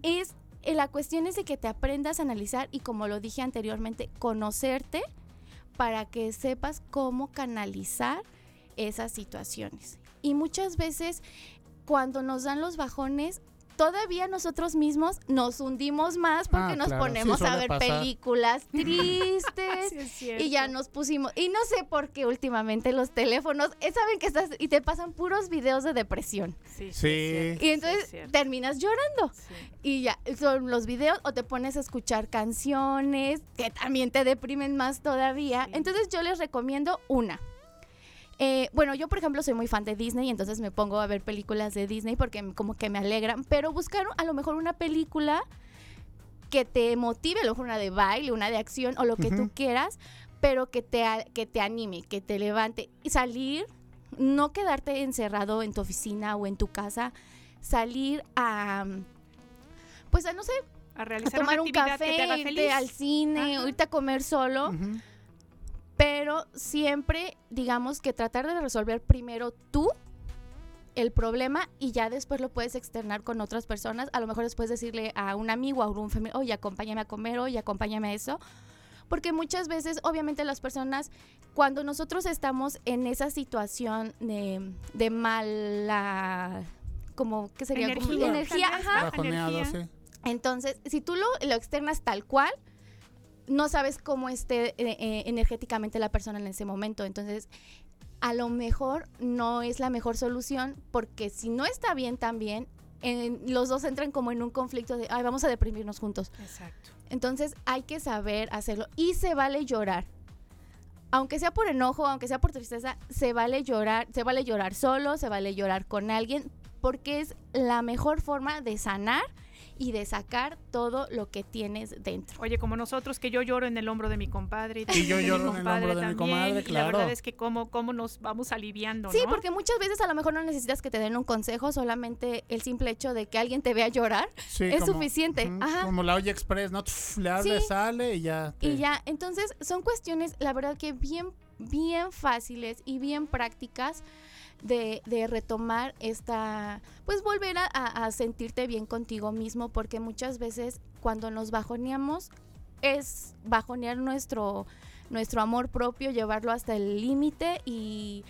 es la cuestión es de que te aprendas a analizar y como lo dije anteriormente, conocerte para que sepas cómo canalizar esas situaciones. Y muchas veces cuando nos dan los bajones, todavía nosotros mismos nos hundimos más porque Ah, nos claro, sí, ponemos a ver películas tristes. Sí. Y ya nos pusimos, y no sé por qué últimamente los teléfonos, eh, saben que estás y te pasan puros videos de depresión. Sí, Sí. Y entonces terminas llorando. Sí. Y ya, son los videos o te pones a escuchar canciones que también te deprimen más todavía. Sí. Entonces yo les recomiendo una. Eh, bueno, yo por ejemplo soy muy fan de Disney, entonces me pongo a ver películas de Disney porque como que me alegran, pero buscar a lo mejor una película que te motive, a lo mejor una de baile, una de acción o lo que tú quieras, pero que te, a- que te anime, que te levante y salir, no quedarte encerrado en tu oficina o en tu casa, salir a, pues a no sé, A a realizar tomar una un actividad que te café, irte al cine, Ajá. o irte a comer solo. Pero siempre digamos que tratar de resolver primero tú el problema y ya después lo puedes externar con otras personas. A lo mejor después decirle a un amigo, a un familiar, oye, acompáñame a comer, oye, acompáñame a eso. Porque muchas veces, obviamente, las personas, cuando nosotros estamos en esa situación de, de mala, como, ¿qué sería? Como Energía, ajá. Entonces, si tú lo, lo externas tal cual, no sabes cómo esté eh, eh, energéticamente la persona en ese momento. Entonces, a lo mejor no es la mejor solución porque si no está bien también, los dos entran como en un conflicto de, ay, vamos a deprimirnos juntos. Exacto. Entonces hay que saber hacerlo y se vale llorar. Aunque sea por enojo, aunque sea por tristeza, se vale llorar, se vale llorar solo, se vale llorar con alguien, porque es la mejor forma de sanar y de sacar todo lo que tienes dentro. Oye, como nosotros, que yo lloro en el hombro de mi compadre. Y, yo lloro en el hombro de mi comadre, claro. la verdad es que cómo, cómo nos vamos aliviando, Sí, porque muchas veces a lo mejor no necesitas que te den un consejo, solamente el simple hecho de que alguien te vea llorar es suficiente. Como la olla express, ¿no? le abre, sale y ya. Y ya, entonces son cuestiones, la verdad que bien, bien fáciles y bien prácticas de, retomar esta, pues volver a, sentirte bien contigo mismo, porque muchas veces cuando nos bajoneamos es bajonear nuestro, nuestro amor propio, llevarlo hasta el límite y,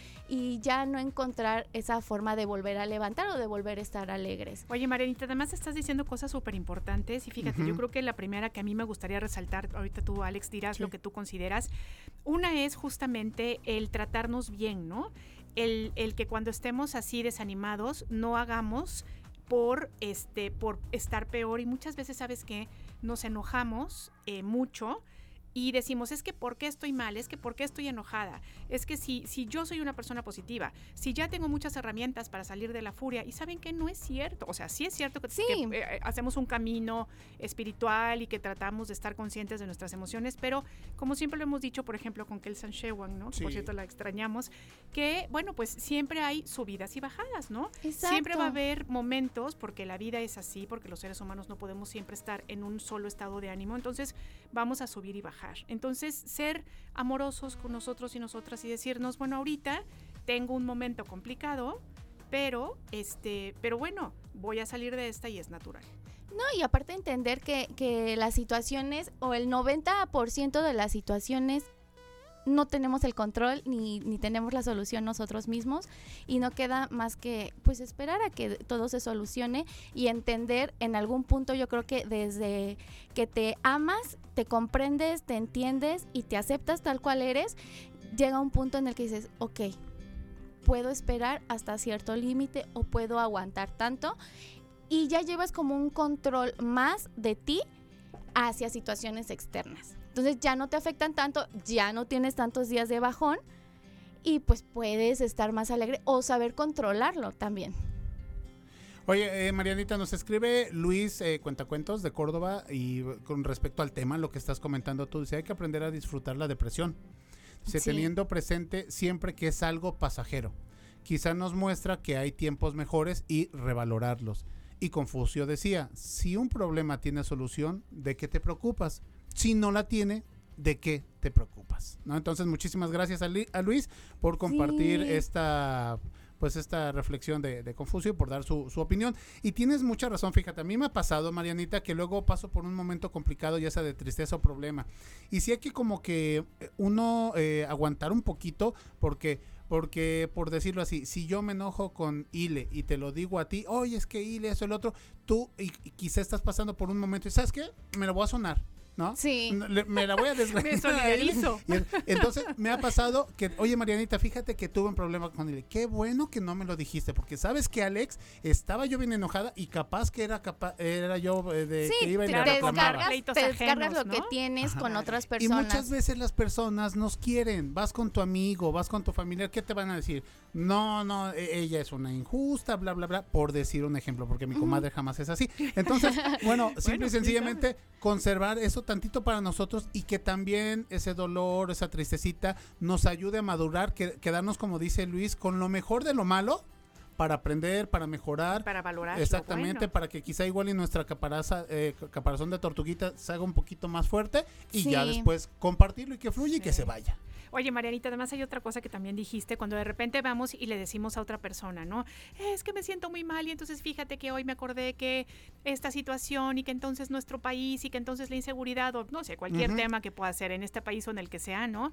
ya no encontrar esa forma de volver a levantar o de volver a estar alegres. Oye, Marianita, además estás diciendo cosas súper importantes y fíjate, yo creo que la primera que a mí me gustaría resaltar, ahorita tú, Alex, dirás lo que tú consideras, una es justamente el tratarnos bien, ¿no? El, el que cuando estemos así desanimados no hagamos por este por estar peor. Y muchas veces sabes que nos enojamos eh, mucho y decimos, es que ¿por qué estoy mal? Es que ¿por qué estoy enojada? Es que si, si yo soy una persona positiva, si ya tengo muchas herramientas para salir de la furia, y saben que no es cierto, o sea, sí es cierto que, eh, hacemos un camino espiritual y que tratamos de estar conscientes de nuestras emociones, pero como siempre lo hemos dicho, por ejemplo, con Kelsan Shewan, ¿no? Por cierto, la extrañamos, que, bueno, pues siempre hay subidas y bajadas, ¿no? Siempre va a haber momentos, porque la vida es así, porque los seres humanos no podemos siempre estar en un solo estado de ánimo, entonces vamos a subir y bajar. Entonces, ser amorosos con nosotros y nosotras y decirnos, bueno, ahorita tengo un momento complicado, pero este, pero bueno, voy a salir de esta y es natural. No, y aparte entender que, que las situaciones o el 90% de las situaciones no tenemos el control ni, ni, tenemos la solución nosotros mismos y no queda más que pues esperar a que todo se solucione y entender en algún punto yo creo que desde que te amas, te comprendes, te entiendes y te aceptas tal cual eres, llega un punto en el que dices, ok, puedo esperar hasta cierto límite o puedo aguantar tanto y ya llevas como un control más de ti hacia situaciones externas. Entonces ya no te afectan tanto, ya no tienes tantos días de bajón y pues puedes estar más alegre o saber controlarlo también. Oye, eh, Marianita, nos escribe Luis eh, Cuentacuentos de Córdoba y con respecto al tema, lo que estás comentando tú, dice, hay que aprender a disfrutar la depresión. Dice, teniendo presente siempre que es algo pasajero. Quizá nos muestra que hay tiempos mejores y revalorarlos. Y Confucio decía, si un problema tiene solución, ¿de qué te preocupas? Si no la tiene, ¿de qué te preocupas? ¿No? Entonces, muchísimas gracias a, Luis por compartir esta pues esta reflexión de, Confucio y por dar su, opinión. Y tienes mucha razón, fíjate, a mí me ha pasado, Marianita, que luego paso por un momento complicado, ya sea de tristeza o problema. Y sí hay que como que eh, uno eh, aguantar un poquito, porque, porque por decirlo así, si yo me enojo con Ile y te lo digo a ti, oye, es que Ile, eso, el otro, tú y, y quizá estás pasando por un momento y sabes qué, me lo voy a sonar ¿no? Sí. me la voy a desgraciar. me solidarizo. entonces me ha pasado que, oye Marianita, fíjate que tuve un problema con él. Qué bueno que no me lo dijiste, porque sabes que Alex estaba yo bien enojada y capaz que era capaz, era yo eh, de que iba a ir a descargas, te descargas lo que tienes con otras personas. Y muchas veces las personas nos quieren. Vas con tu amigo, vas con tu familiar, ¿qué te van a decir? No, no, e, ella es una injusta, bla, bla, bla, por decir un ejemplo, porque mi comadre jamás es así. Entonces, bueno, simple y sencillamente conservar eso tantito para nosotros y que también ese dolor, esa tristecita nos ayude a madurar, que, quedarnos, como dice Luis, con lo mejor de lo malo para aprender, para mejorar. Para valorar. Exactamente, para que quizá igual y nuestra caparaza, eh, caparazón de tortuguita se haga un poquito más fuerte y ya después compartirlo y que fluya y que se vaya. Oye, Marianita, además hay otra cosa que también dijiste, cuando de repente vamos y le decimos a otra persona, ¿no? Es que me siento muy mal y entonces fíjate que hoy me acordé que esta situación y que entonces nuestro país y que entonces la inseguridad o no sé, cualquier tema que pueda ser en este país o en el que sea, ¿no?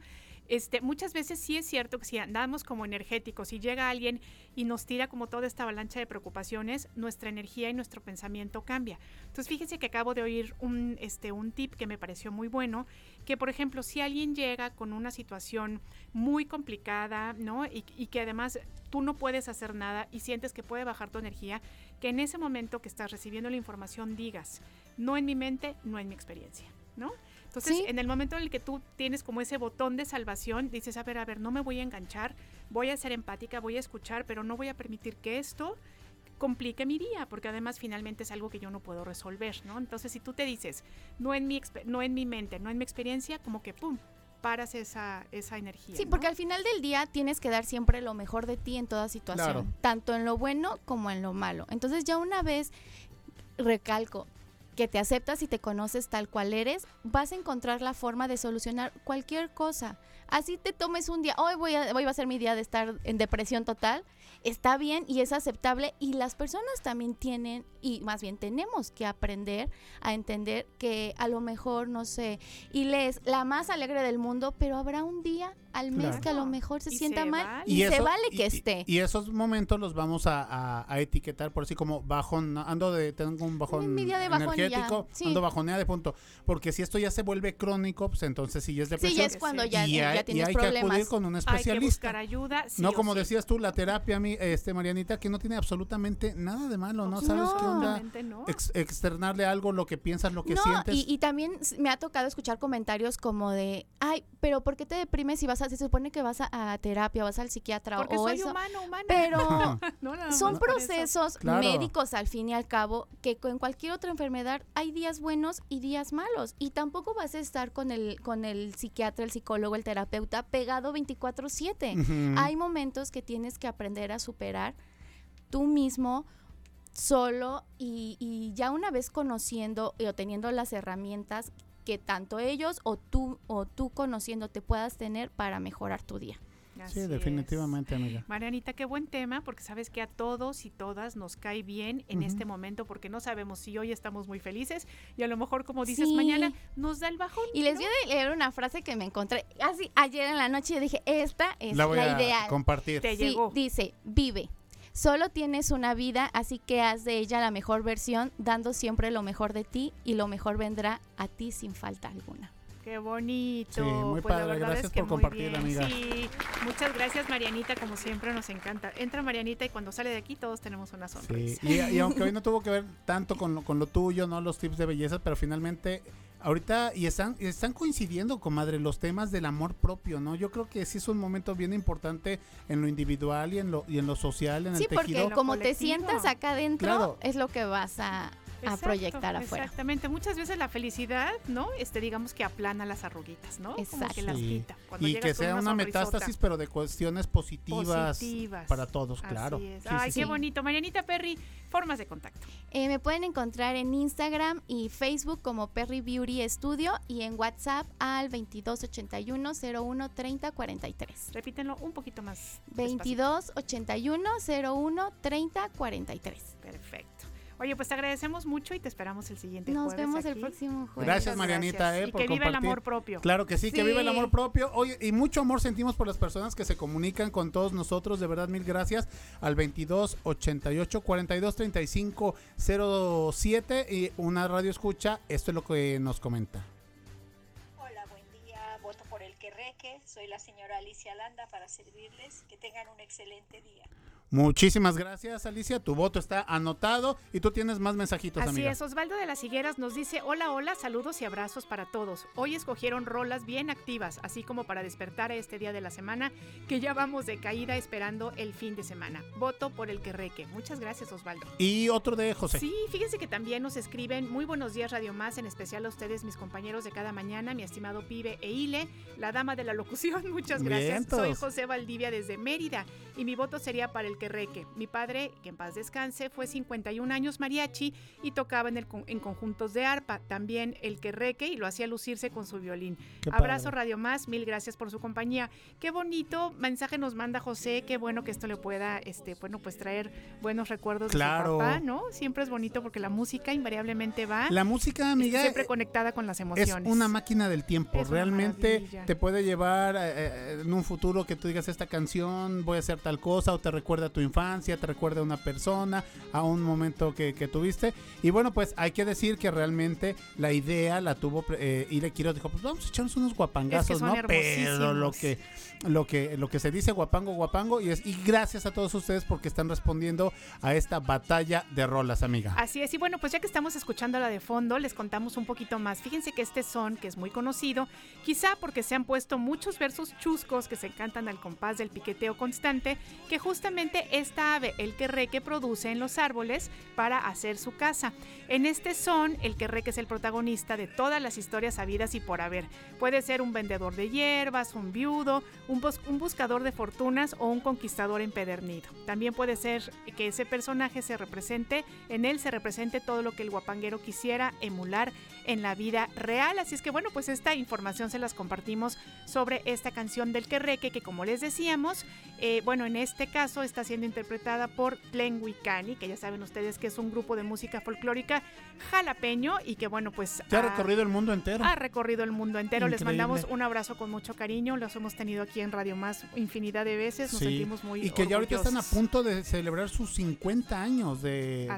Este, muchas veces sí es cierto que si andamos como energéticos, si llega alguien y nos tira como toda esta avalancha de preocupaciones, nuestra energía y nuestro pensamiento cambia. Entonces, fíjense que acabo de oír un, este, un tip que me pareció muy bueno, que por ejemplo, si alguien llega con una situación muy complicada, ¿no? Y, y que además tú no puedes hacer nada y sientes que puede bajar tu energía, que en ese momento que estás recibiendo la información digas, no en mi mente, no en mi experiencia, ¿no? Entonces, en el momento en el que tú tienes como ese botón de salvación, dices, a ver, a ver, no me voy a enganchar, voy a ser empática, voy a escuchar, pero no voy a permitir que esto complique mi día, porque además finalmente es algo que yo no puedo resolver, ¿no? Entonces, si tú te dices, no en mi, no en mi mente, no en mi experiencia, como que, ¡pum!, paras esa, esa energía. Sí, porque al final del día tienes que dar siempre lo mejor de ti en toda situación, tanto en lo bueno como en lo malo. Entonces ya una vez, recalco, que te aceptas y te conoces tal cual eres, vas a encontrar la forma de solucionar cualquier cosa. Así te tomes un día, hoy voy a, hoy va a ser mi día de estar en depresión total, está bien y es aceptable y las personas también tienen y más bien tenemos que aprender a entender que a lo mejor no sé y lees la más alegre del mundo pero habrá un día al mes que a lo mejor se sienta mal y, se vale que esté. y, esos momentos los vamos a, etiquetar por así como bajón ando de tengo un bajón energético ando bajonea de punto. Porque si esto ya se vuelve crónico pues entonces sí es depresión. sí es cuando ya, ya tienes hay problemas. que acudir con un especialista hay que buscar ayuda no como decías tú la terapia a mí este Marianita, que no tiene absolutamente nada de malo, ¿no? ¿Sabes qué onda? externarle algo, lo que piensas, lo que sientes. Y, y también me ha tocado escuchar comentarios como de, ay, pero ¿por qué te deprimes si vas a, se supone que vas a, terapia, vas al psiquiatra Porque o soy eso? humano, humana. Pero son procesos médicos al fin y al cabo que con cualquier otra enfermedad hay días buenos y días malos y tampoco vas a estar con el con el psiquiatra, el psicólogo, el terapeuta pegado 24/7. Hay momentos que tienes que aprender a superar tú mismo solo y, ya una vez conociendo o teniendo las herramientas que tanto ellos o tú o tú conociéndote puedas tener para mejorar tu día. Sí, definitivamente, amiga. Marianita, qué buen tema, porque sabes que a todos y todas nos cae bien en este momento, porque no sabemos si hoy estamos muy felices y a lo mejor, como dices, mañana nos da el bajón. Y les voy a leer una frase que me encontré así ayer en la noche y dije, esta es la, voy la a ideal. Compartir. Te llegó. Dice, vive, Solo tienes una vida, así que haz de ella la mejor versión, dando siempre lo mejor de ti y lo mejor vendrá a ti sin falta alguna. Qué bonito. Sí, muy pues padre. Gracias por compartir, amiga. Sí, muchas gracias, Marianita. Como siempre, nos encanta. Entra Marianita y cuando sale de aquí, todos tenemos una sonrisa. Sí. Y, aunque hoy no tuvo que ver tanto con lo, con lo tuyo, ¿no? Los tips de belleza, pero finalmente ahorita y están están coincidiendo, comadre, los temas del amor propio, ¿no? Yo creo que sí es un momento bien importante en lo individual y en lo y en lo social, en sí, el tejido. Sí, porque como te sientas acá adentro, es lo que vas a a proyectar afuera. Exactamente, muchas veces la felicidad, ¿no? Este, digamos que aplana las arruguitas, ¿no? Exacto. que las quita. y que sea una, metástasis, pero de cuestiones positivas, para todos, claro. Ay, qué bonito. Marianita Perry, formas de contacto. Eh, me pueden encontrar en Instagram y Facebook como Perry Beauty Studio y en WhatsApp al 2281 01 30 43. Repítenlo un poquito más. 2281 01 30 43. Perfecto. Oye, pues te agradecemos mucho y te esperamos el siguiente Nos vemos el próximo jueves. Gracias, Marianita, eh, y que viva el amor propio. Claro que sí, que viva el amor propio. Oye, y mucho amor sentimos por las personas que se comunican con todos nosotros. De verdad, mil gracias al 22 88 42 35 07 y una radio escucha. Esto es lo que nos comenta. Hola, buen día. Voto por el que reque. Soy la señora Alicia Landa para servirles. Que tengan un excelente día. Muchísimas gracias, Alicia. Tu voto está anotado y tú tienes más mensajitos, Así es, Osvaldo de las Higueras nos dice, hola, hola, saludos y abrazos para todos. Hoy escogieron rolas bien activas, así como para despertar a este día de la semana, que ya vamos de caída esperando el fin de semana. Voto por el que reque. Muchas gracias, Osvaldo. Y otro de José. Sí, fíjense que también nos escriben, muy buenos días, Radio Más, en especial a ustedes, mis compañeros de cada mañana, mi estimado Pibe e Ile, la dama de la locución, muchas gracias. Soy José Valdivia desde Mérida y mi voto sería para el reque. Mi padre, que en paz descanse, fue 51 años mariachi y tocaba en, el, en conjuntos de arpa. También el reque y lo hacía lucirse con su violín. Abrazo Radio Más, mil gracias por su compañía. Qué bonito mensaje nos manda José, qué bueno que esto le pueda, este, bueno, pues traer buenos recuerdos claro. de su papá, ¿no? Siempre es bonito porque la música invariablemente va. La música, amiga, siempre conectada con las emociones. Es una máquina del tiempo. Realmente te puede llevar eh, eh, en un futuro que tú digas esta canción, voy a hacer tal cosa, o te recuerda a tu infancia, te recuerda a una persona, a un momento que, tuviste. Y bueno, pues hay que decir que realmente la idea la tuvo eh, Ile Quiroz, dijo, pues vamos a echarnos unos guapangazos, ¿no? Pero lo que, lo que, lo que se dice guapango, guapango, y es, y gracias a todos ustedes porque están respondiendo a esta batalla de rolas, amiga. Así es, y bueno, pues ya que estamos escuchando la de fondo, les contamos un poquito más. Fíjense que este son, que es muy conocido, quizá porque se han puesto muchos versos chuscos que se encantan al compás del piqueteo constante, que justamente esta ave, el querreque, produce en los árboles para hacer su casa. En este son, el querreque es el protagonista de todas las historias habidas y por haber. Puede ser un vendedor de hierbas, un viudo, un, buscador de fortunas o un conquistador empedernido. También puede ser que ese personaje se represente, en él se represente todo lo que el guapanguero quisiera emular en la vida real. Así es que bueno, pues esta información se las compartimos sobre esta canción del Querreque, que como les decíamos, eh, bueno, en este caso está siendo interpretada por Tlenguicani, que ya saben ustedes que es un grupo de música folclórica jalapeño y que bueno, pues... ha, recorrido el mundo entero. Ha recorrido el mundo entero. Les mandamos un abrazo con mucho cariño. Los hemos tenido aquí en Radio Más infinidad de veces. Nos sentimos muy Y que ya ahorita están a punto de celebrar sus 50 años de,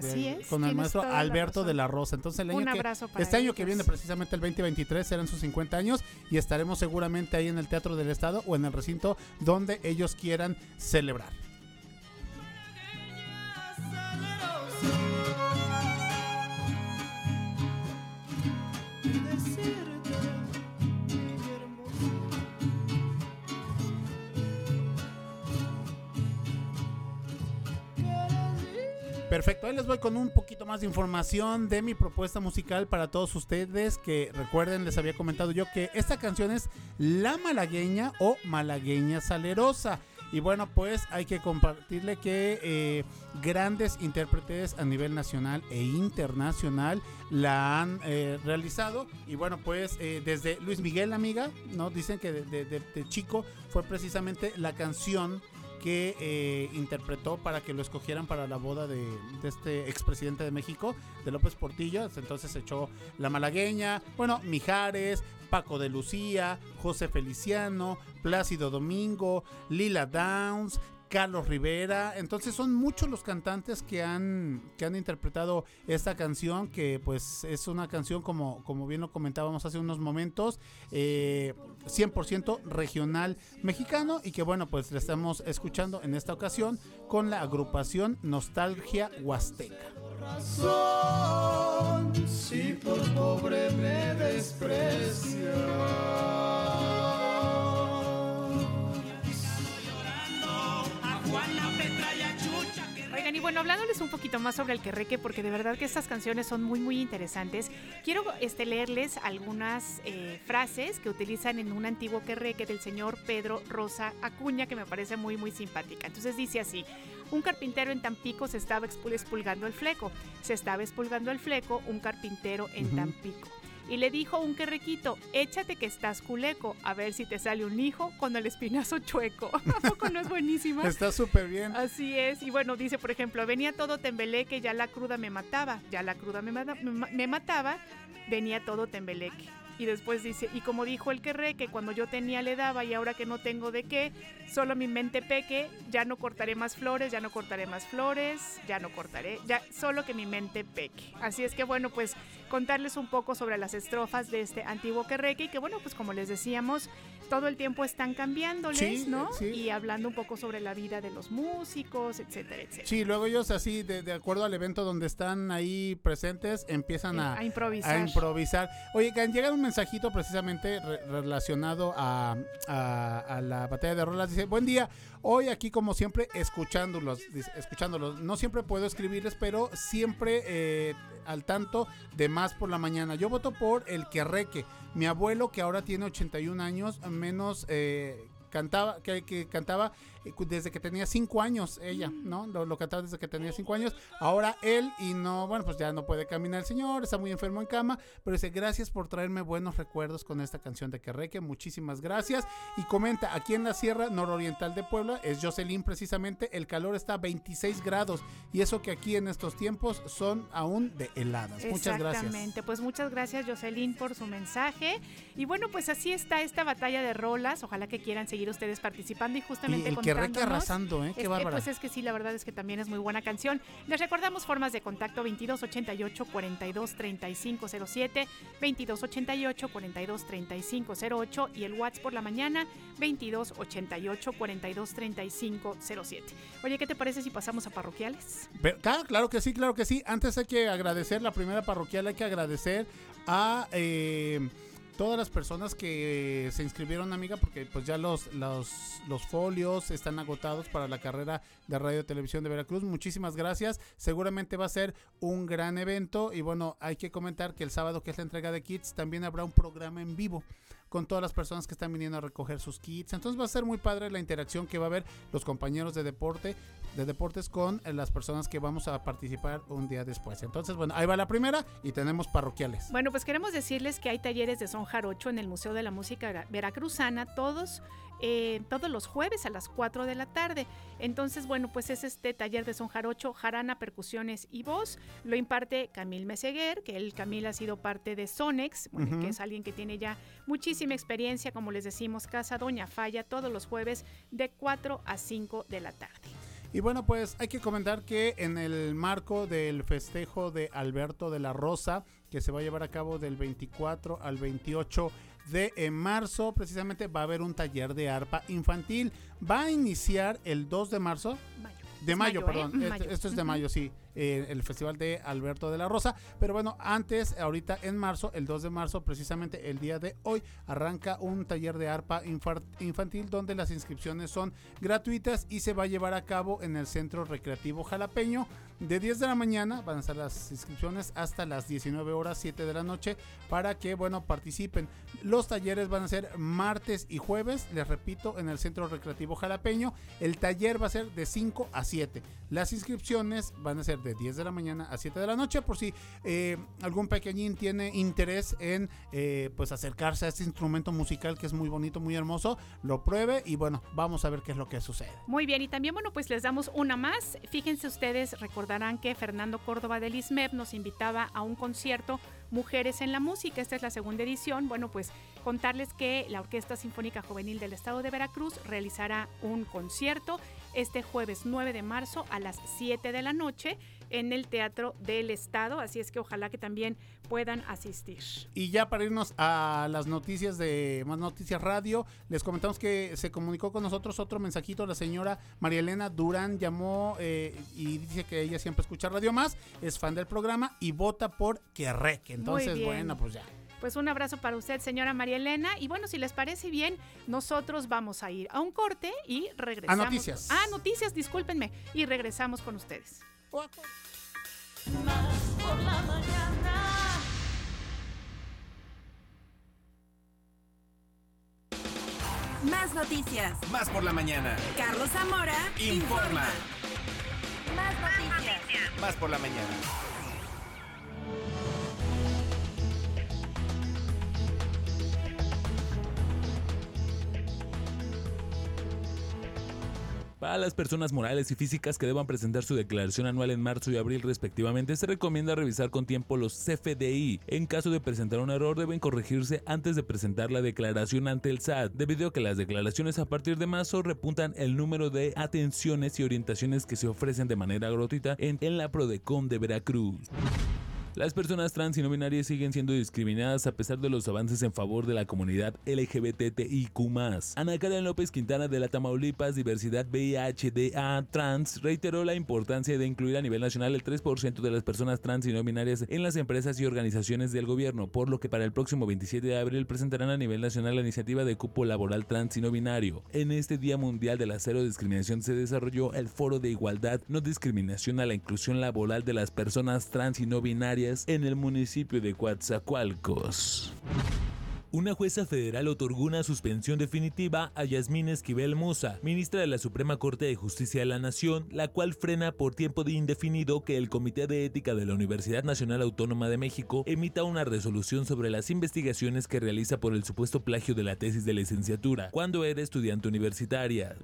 con el maestro Alberto de la Rosa. Entonces el año un abrazo para este año que viene precisamente el 2023 serán sus 50 años y estaremos seguramente ahí en el Teatro del Estado o en el recinto donde ellos quieran celebrar. Perfecto, ahí les voy con un poquito más de información de mi propuesta musical para todos ustedes que recuerden, les había comentado yo que esta canción es La Malagueña o Malagueña Salerosa. Y bueno, pues hay que compartirle que eh, grandes intérpretes a nivel nacional e internacional la han eh, realizado. Y bueno, pues eh, desde Luis Miguel, amiga, ¿no? Dicen que de chico fue precisamente la canción que eh, interpretó para que lo escogieran para la boda de, este expresidente de México, de López Portillo. Entonces echó La Malagueña, bueno, Mijares, Paco de Lucía, José Feliciano, Plácido Domingo, Lila Downs, Carlos Rivera. Entonces son muchos los cantantes que han, que han interpretado esta canción, que pues es una canción como, como bien lo comentábamos hace unos momentos, 100% eh, regional mexicano y que bueno pues la estamos escuchando en esta ocasión con la agrupación Nostalgia Huasteca. Y bueno, hablándoles un poquito más sobre el querreque, porque de verdad que estas canciones son muy, muy interesantes, quiero este, leerles algunas eh, frases que utilizan en un antiguo querreque del señor Pedro Rosa Acuña, que me parece muy, muy simpática. Entonces dice así, un carpintero en Tampico se estaba expulgando el fleco, se estaba expulgando el fleco un carpintero en Tampico y le dijo un querrequito, échate que estás culeco, a ver si te sale un hijo con el espinazo chueco. ¿A poco no es buenísima? Está súper bien. Así es. Y bueno, dice, por ejemplo, venía todo tembeleque, ya la cruda me mataba, ya la cruda me, me mataba, venía todo tembeleque. Y después dice, y como dijo el querré, que cuando yo tenía le daba y ahora que no tengo de qué, solo mi mente peque, ya no cortaré más flores, ya no cortaré más flores, ya no cortaré, ya solo que mi mente peque. Así es que bueno, pues contarles un poco sobre las estrofas de este antiguo querreque y que bueno, pues como les decíamos, todo el tiempo están cambiándoles, ¿no? Y hablando un poco sobre la vida de los músicos, etcétera, etcétera. Sí, luego ellos así, de, acuerdo al evento donde están ahí presentes, empiezan a, improvisar. A improvisar. Oye, llega un mensajito precisamente relacionado a, la batalla de rolas. Dice, buen día, hoy aquí como siempre escuchándolos, escuchándolos. No siempre puedo escribirles, pero siempre eh, al tanto de más por la mañana. Yo voto por el Querreque. Mi abuelo, que ahora tiene 81 años, menos eh, cantaba, que, que, cantaba desde que tenía cinco años ella. ¿no? Lo, lo cantaba desde que tenía cinco años. Ahora él y no, bueno, pues ya no puede caminar el señor, está muy enfermo en cama, pero dice, gracias por traerme buenos recuerdos con esta canción de Querreque, muchísimas gracias. Y comenta, aquí en la Sierra Nororiental de Puebla, es Jocelyn precisamente, el calor está a 26 grados y eso que aquí en estos tiempos son aún de heladas. Muchas gracias. Exactamente, pues muchas gracias Jocelyn por su mensaje. Y bueno, pues así está esta batalla de rolas, ojalá que quieran seguir ustedes participando y justamente y el arrasando, ¿eh? Qué es pues es que sí, la verdad es que también es muy buena canción. Les recordamos formas de contacto 2288 42 35 07, 2288 42 35 08 y el WhatsApp por la mañana 2288 42 35 07. Oye, ¿qué te parece si pasamos a parroquiales? claro, claro que sí, claro que sí. Antes hay que agradecer la primera parroquial, hay que agradecer a eh, todas las personas que se inscribieron, amiga, porque pues ya los, los, folios están agotados para la carrera de radio y televisión de Veracruz. Muchísimas gracias. Seguramente va a ser un gran evento. Y bueno, hay que comentar que el sábado, que es la entrega de kits, también habrá un programa en vivo con todas las personas que están viniendo a recoger sus kits. Entonces va a ser muy padre la interacción que va a haber los compañeros de deporte, de deportes con las personas que vamos a participar un día después. Entonces, bueno, ahí va la primera y tenemos parroquiales. Bueno, pues queremos decirles que hay talleres de son jarocho en el Museo de la Música Veracruzana todos eh, todos los jueves a las 4 de la tarde. Entonces, bueno, pues es este taller de son jarocho, jarana, percusiones y voz. Lo imparte Camil Meseguer, que el Camil ha sido parte de Sonex, que es alguien que tiene ya muchísima experiencia, como les decimos, Casa Doña Falla, todos los jueves de 4 a 5 de la tarde. Y bueno, pues hay que comentar que en el marco del festejo de Alberto de la Rosa, que se va a llevar a cabo del 24 al 28 de marzo, precisamente va a haber un taller de arpa infantil. Va a iniciar el 2 de marzo. De mayo, ¿eh? perdón. Esto, es de mayo, sí. El festival de Alberto de la Rosa. Pero bueno, antes, ahorita en marzo, el 2 de marzo, precisamente el día de hoy, arranca un taller de arpa infantil donde las inscripciones son gratuitas y se va a llevar a cabo en el Centro Recreativo Jalapeño. De 10 de la mañana van a estar las inscripciones hasta las 19 horas 7 de la noche para que, bueno, participen. Los talleres van a ser martes y jueves, les repito, en el Centro Recreativo Jalapeño. El taller va a ser de 5 a 7. Las inscripciones van a ser de 10 de la mañana a 7 de la noche por si eh, algún pequeñín tiene interés en eh, pues acercarse a este instrumento musical que es muy bonito, muy hermoso, lo pruebe y bueno, vamos a ver qué es lo que sucede. Muy bien, y también bueno, pues les damos una más. Fíjense ustedes, recordarán que Fernando Córdoba del ISMEP nos invitaba a un concierto Mujeres en la Música. Esta es la segunda edición. Bueno, pues contarles que la Orquesta Sinfónica Juvenil del Estado de Veracruz realizará un concierto este jueves 9 de marzo a las 7 de la noche en el Teatro del Estado, así es que ojalá que también puedan asistir. Y ya para irnos a las noticias de Más Noticias Radio, les comentamos que se comunicó con nosotros otro mensajito, la señora María Elena Durán llamó eh, y dice que ella siempre escucha Radio Más, es fan del programa y vota por Querreque. Entonces, bueno, pues ya. Pues un abrazo para usted, señora María Elena. Y bueno, si les parece bien, nosotros vamos a ir a un corte y regresamos. A noticias. Ah, noticias, discúlpenme. Y regresamos con ustedes. Más por la mañana. Más noticias. Más por la mañana. Carlos Zamora informa. Más noticias. Más por la mañana. Para las personas morales y físicas que deban presentar su declaración anual en marzo y abril respectivamente, se recomienda revisar con tiempo los CFDI. En caso de presentar un error, deben corregirse antes de presentar la declaración ante el SAT, debido a que las declaraciones a partir de marzo repuntan el número de atenciones y orientaciones que se ofrecen de manera gratuita en, la Prodecon de Veracruz. Las personas trans y no binarias siguen siendo discriminadas a pesar de los avances en favor de la comunidad LGBTIQ+. Ana Karen López Quintana de la Tamaulipas Diversidad VIHDA Trans reiteró la importancia de incluir a nivel nacional el 3% de las personas trans y no binarias en las empresas y organizaciones del gobierno, por lo que para el próximo 27 de abril presentarán a nivel nacional la iniciativa de cupo laboral trans y no binario. En este Día Mundial de la Cero Discriminación se desarrolló el Foro de Igualdad, No Discriminación a la Inclusión Laboral de las Personas Trans y No Binarias en el municipio de Coatzacoalcos. Una jueza federal otorgó una suspensión definitiva a Yasmín Esquivel Moza, ministra de la Suprema Corte de Justicia de la Nación, la cual frena por tiempo de indefinido que el Comité de Ética de la Universidad Nacional Autónoma de México emita una resolución sobre las investigaciones que realiza por el supuesto plagio de la tesis de licenciatura cuando era estudiante universitaria.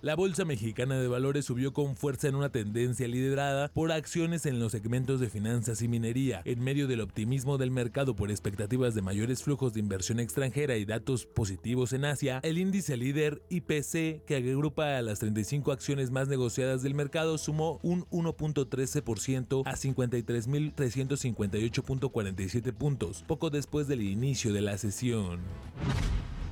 La Bolsa Mexicana de Valores subió con fuerza en una tendencia liderada por acciones en los segmentos de finanzas y minería, en medio del optimismo del mercado por expectativas de mayores flujos de inversión extranjera y datos positivos en Asia. El índice líder IPC, que agrupa a las 35 acciones más negociadas del mercado, sumó un 1.13% a 53.358.47 puntos, poco después del inicio de la sesión.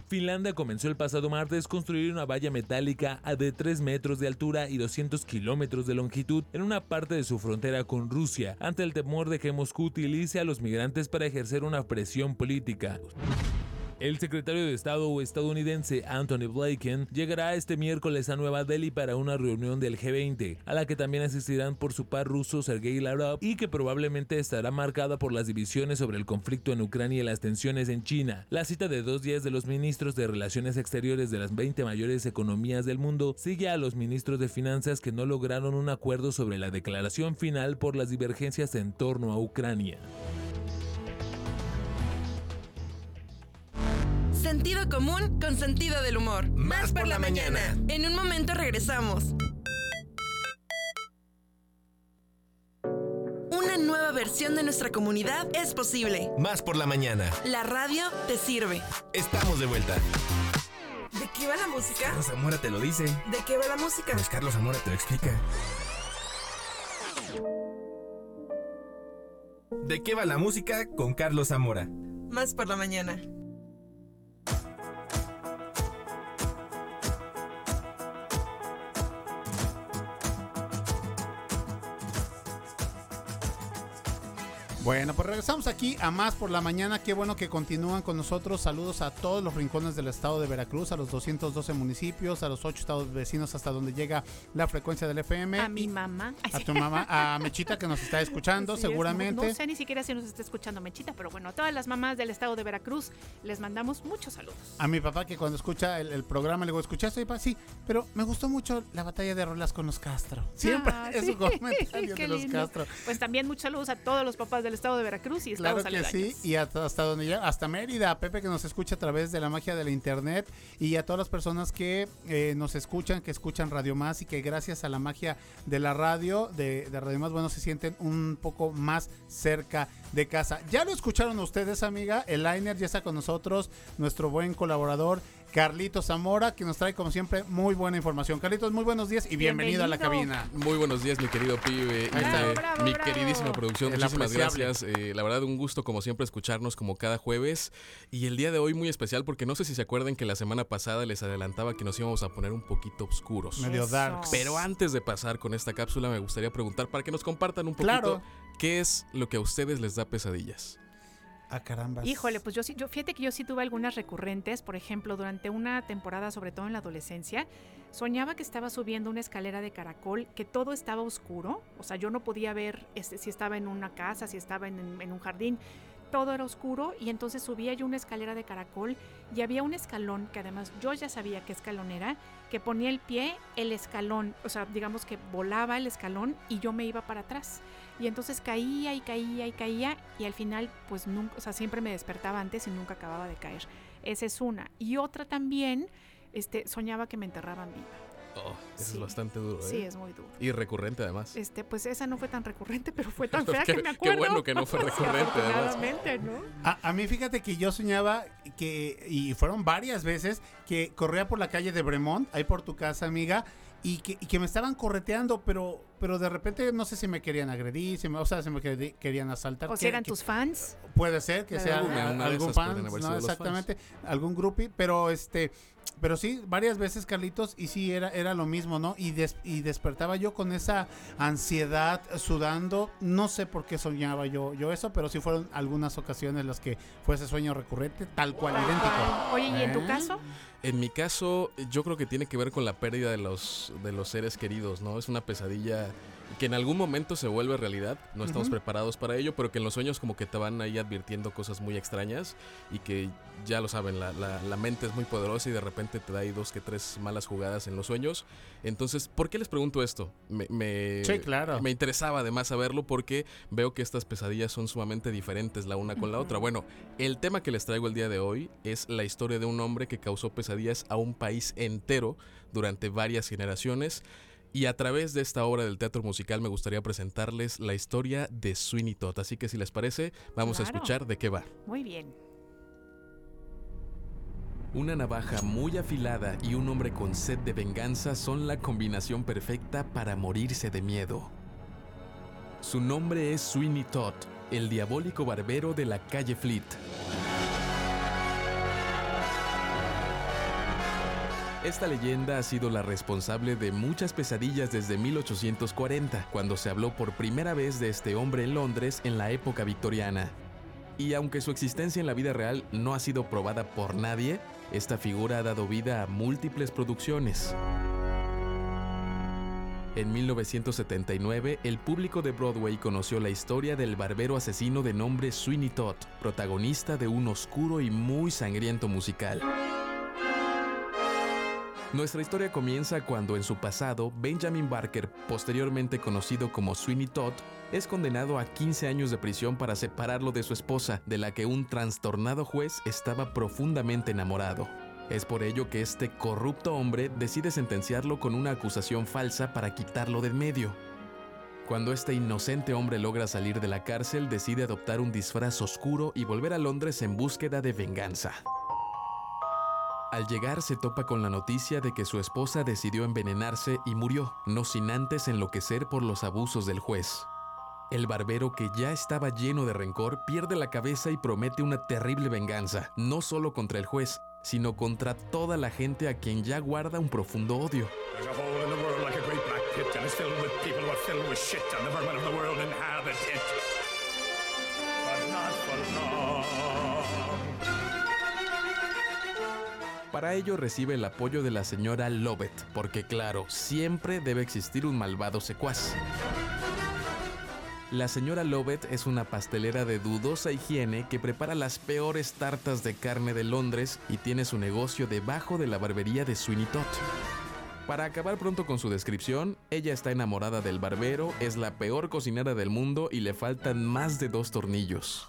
Finlandia comenzó el pasado martes construir una valla metálica de 3 metros de altura y 200 kilómetros de longitud en una parte de su frontera con Rusia, ante el temor de que Moscú utilice a los migrantes para ejercer una presión política. El secretario de Estado estadounidense Anthony Blinken llegará este miércoles a Nueva Delhi para una reunión del G20, a la que también asistirán por su par ruso Sergei Lavrov y que probablemente estará marcada por las divisiones sobre el conflicto en Ucrania y las tensiones en China. La cita de dos días de los ministros de Relaciones Exteriores de las 20 mayores economías del mundo sigue a los ministros de Finanzas que no lograron un acuerdo sobre la declaración final por las divergencias en torno a Ucrania. Sentido común con sentido del humor. Más por la mañana. En un momento regresamos. Una nueva versión de nuestra comunidad es posible. Más por la mañana. La radio te sirve. Estamos de vuelta. ¿De qué va la música? Carlos Zamora te lo dice. ¿De qué va la música? Pues Carlos Zamora te lo explica. ¿De qué va la música con Carlos Zamora? Más por la mañana. Bueno, pues regresamos aquí a más por la mañana. Qué bueno que continúan con nosotros. Saludos a todos los rincones del estado de Veracruz, a los 212 municipios, a los 8 estados vecinos hasta donde llega la frecuencia del FM. A mi mamá. A tu mamá, a Mechita que nos está escuchando seguramente. no, sé ni siquiera si nos está escuchando Mechita, pero bueno, a todas las mamás del estado de Veracruz les mandamos muchos saludos. A mi papá que cuando escucha el, programa le digo, ¿escuchaste? papá? Sí, pero me gustó mucho la batalla de rolas con los Castro. Siempre Ah, es sí. un comentario de los. Castro. Pues también muchos saludos a todos los papás del estado de Veracruz y estados Claro que aledaños. sí, y hasta, donde llega, hasta Mérida, a Pepe que nos escucha a través de la magia de la internet y a todas las personas que eh, nos escuchan, que escuchan Radio Más y que gracias a la magia de la radio, de, de Radio Más, bueno, se sienten un poco más cerca de casa. Ya lo escucharon ustedes, amiga, el Liner ya está con nosotros, nuestro buen colaborador. Carlitos Zamora, que nos trae como siempre muy buena información. Carlitos, muy buenos días y bienvenido, a la cabina. Muy buenos días, mi querido pibe. y, Bravo, mi bravo. queridísima producción, El muchísimas apreciable. gracias. Eh, la verdad, un gusto, como siempre, escucharnos como cada jueves. Y el día de hoy muy especial, porque no sé si se acuerdan que la semana pasada les adelantaba que nos íbamos a poner un poquito oscuros. Medio darks. Pero antes de pasar con esta cápsula, me gustaría preguntar para que nos compartan un poquito Claro. qué es lo que a ustedes les da pesadillas. Ah, caramba. Híjole, pues yo sí, yo fíjate que yo sí tuve algunas recurrentes, por ejemplo, durante una temporada, sobre todo en la adolescencia, soñaba que estaba subiendo una escalera de caracol, que todo estaba oscuro, o sea, yo no podía ver este, si estaba en una casa, si estaba en, en un jardín, todo era oscuro y entonces subía yo una escalera de caracol y había un escalón que además yo ya sabía qué escalón era, que ponía el pie, el escalón, o sea, digamos que volaba el escalón y yo me iba para atrás. Y entonces caía y caía y caía y al final pues nunca, o sea, siempre me despertaba antes y nunca acababa de caer. Esa es una. Y otra también, este, soñaba que me enterraban viva. Oh, eso Sí. es bastante duro, ¿eh? Sí, es muy duro. Y recurrente, además. Este, pues esa no fue tan recurrente, pero fue tan Qué- fea que me qué acuerdo. bueno que no fue Sí, recurrente, además. ¿no? A, a mí fíjate que yo soñaba que, y fueron varias veces, que corría por la calle de Bremont, ahí por tu casa, amiga, y que, y que me estaban correteando, pero, pero de repente no sé si me querían agredir, si me, o sea, si me querían asaltar. O si eran que- tus fans. Puede ser que sea de algún fan, ¿no? exactamente, algún groupie, pero este, pero sí, varias veces Carlitos y sí era era lo mismo, ¿no? Y des- y despertaba yo con esa ansiedad, sudando, no sé por qué soñaba yo yo eso, pero sí fueron algunas ocasiones las que fue ese sueño recurrente, tal cual idéntico. Oye, ¿y en tu ¿Eh? caso? En mi caso, yo creo que tiene que ver con la pérdida de los, de los seres queridos, ¿no? Es una pesadilla que en algún momento se vuelve realidad, no estamos preparados para ello, pero que en los sueños como que te van ahí advirtiendo cosas muy extrañas y que ya lo saben, la, la, mente es muy poderosa y de repente te da ahí dos que tres malas jugadas en los sueños. Entonces, ¿por qué les pregunto esto? Me, me, claro. me interesaba además saberlo porque veo que estas pesadillas son sumamente diferentes la una con la otra. Bueno, el tema que les traigo el día de hoy es la historia de un hombre que causó pesadillas a un país entero durante varias generaciones. Y a través de esta obra del teatro musical me gustaría presentarles la historia de Sweeney Todd. Así que si les parece, vamos a escuchar de qué va. Muy bien. Una navaja muy afilada y un hombre con sed de venganza son la combinación perfecta para morirse de miedo. Su nombre es Sweeney Todd, el diabólico barbero de la calle Fleet. Esta leyenda ha sido la responsable de muchas pesadillas desde 1840, cuando se habló por primera vez de este hombre en Londres en la época victoriana. Y aunque su existencia en la vida real no ha sido probada por nadie, esta figura ha dado vida a múltiples producciones. En 1979, el público de Broadway conoció la historia del barbero asesino de nombre Sweeney Todd, protagonista de un oscuro y muy sangriento musical. Nuestra historia comienza cuando en su pasado Benjamin Barker, posteriormente conocido como Sweeney Todd, es condenado a 15 años de prisión para separarlo de su esposa, de la que un trastornado juez estaba profundamente enamorado. Es por ello que este corrupto hombre decide sentenciarlo con una acusación falsa para quitarlo del medio. Cuando este inocente hombre logra salir de la cárcel, decide adoptar un disfraz oscuro y volver a Londres en búsqueda de venganza. Al llegar se topa con la noticia de que su esposa decidió envenenarse y murió, no sin antes enloquecer por los abusos del juez. El barbero, que ya estaba lleno de rencor, pierde la cabeza y promete una terrible venganza, no solo contra el juez, sino contra toda la gente a quien ya guarda un profundo odio. Para ello recibe el apoyo de la señora Lovett, porque claro, siempre debe existir un malvado secuaz. La señora Lovett es una pastelera de dudosa higiene que prepara las peores tartas de carne de Londres y tiene su negocio debajo de la barbería de Sweeney Todd. Para acabar pronto con su descripción, ella está enamorada del barbero, es la peor cocinera del mundo y le faltan más de dos tornillos.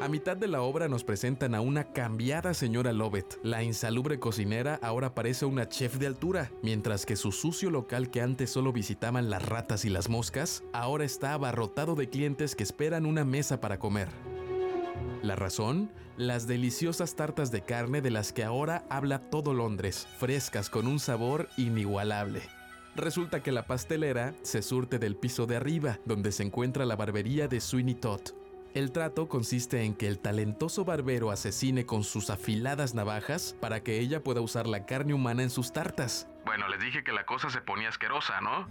A mitad de la obra nos presentan a una cambiada señora Lovett. La insalubre cocinera ahora parece una chef de altura, mientras que su sucio local que antes solo visitaban las ratas y las moscas, ahora está abarrotado de clientes que esperan una mesa para comer. La razón, las deliciosas tartas de carne de las que ahora habla todo Londres, frescas con un sabor inigualable. Resulta que la pastelera se surte del piso de arriba, donde se encuentra la barbería de Sweeney Todd, el trato consiste en que el talentoso barbero asesine con sus afiladas navajas para que ella pueda usar la carne humana en sus tartas. Bueno, les dije que la cosa se ponía asquerosa, ¿no?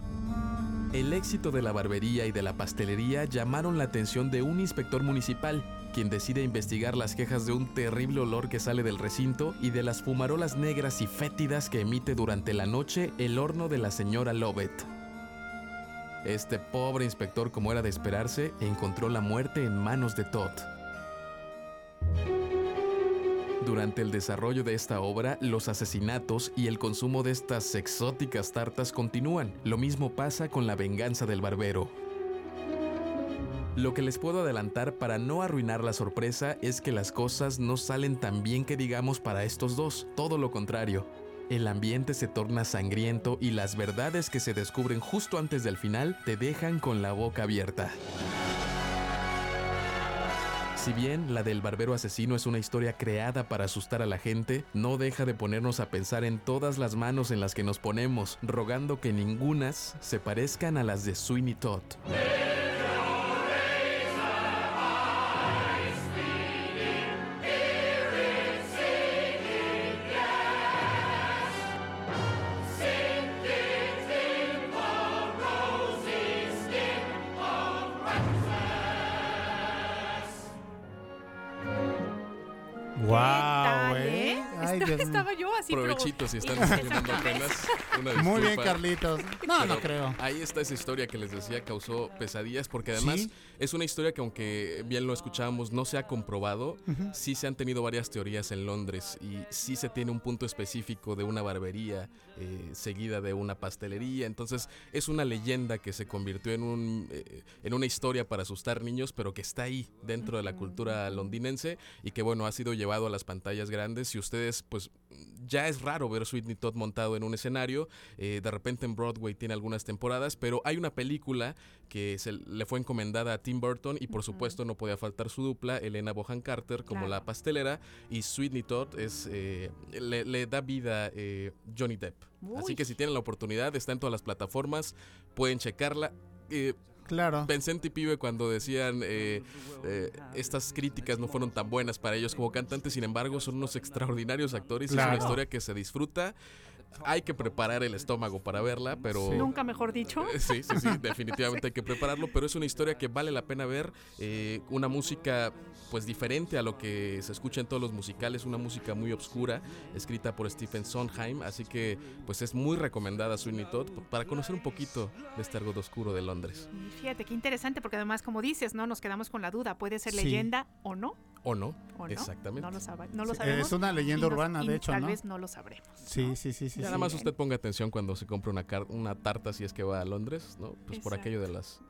El éxito de la barbería y de la pastelería llamaron la atención de un inspector municipal, quien decide investigar las quejas de un terrible olor que sale del recinto y de las fumarolas negras y fétidas que emite durante la noche el horno de la señora Lovett. Este pobre inspector, como era de esperarse, encontró la muerte en manos de Todd. Durante el desarrollo de esta obra, los asesinatos y el consumo de estas exóticas tartas continúan. Lo mismo pasa con la venganza del barbero. Lo que les puedo adelantar para no arruinar la sorpresa es que las cosas no salen tan bien que digamos para estos dos, todo lo contrario el ambiente se torna sangriento y las verdades que se descubren justo antes del final te dejan con la boca abierta. Si bien la del barbero asesino es una historia creada para asustar a la gente, no deja de ponernos a pensar en todas las manos en las que nos ponemos, rogando que ningunas se parezcan a las de Sweeney Todd. Si están desayunando apenas. Muy bien, Carlitos. No, no creo. Ahí está esa historia que les decía, causó pesadillas, porque además es una historia que aunque bien lo escuchábamos, no se ha comprobado. Sí se han tenido varias teorías en Londres y sí se tiene un punto específico de una barbería eh, seguida de una pastelería. Entonces es una leyenda que se convirtió en, un, eh, en una historia para asustar niños, pero que está ahí dentro de la cultura londinense y que bueno, ha sido llevado a las pantallas grandes. Si ustedes pues ya es raro ver Sweetney Todd montado en un escenario. Eh, de repente en Broadway tiene algunas temporadas, pero hay una película que se le fue encomendada a Tim Burton y por supuesto no podía faltar su dupla, Elena Bohan Carter como la pastelera y Sweetney Todd es, eh, le, da vida eh, Johnny Depp. Así que si tienen la oportunidad, está en todas las plataformas, pueden checarla. Claro. Pensé en Pibe cuando decían eh, eh, estas críticas no fueron tan buenas para ellos como cantantes, sin embargo son unos extraordinarios actores. Es una historia que se disfruta hay que preparar el estómago para verla, pero... Nunca mejor dicho. Sí, sí, sí, definitivamente hay que prepararlo, pero es una historia que vale la pena ver, eh, una música pues diferente a lo que se escucha en todos los musicales, una música muy obscura, escrita por Stephen Sondheim, así que pues es muy recomendada Sweeney Todd para conocer un poquito de este argot oscuro de Londres. Fíjate, qué interesante, porque además como dices, ¿no? Nos quedamos con la duda, ¿puede ser leyenda o no? O no, exactamente. No lo, sabemos. Es una leyenda urbana, de hecho, tal vez no lo sabremos. Sí, sí, sí, sí. Nada más usted ponga atención cuando se compra una, una tarta si es que va a Londres, ¿no? Pues por aquello de las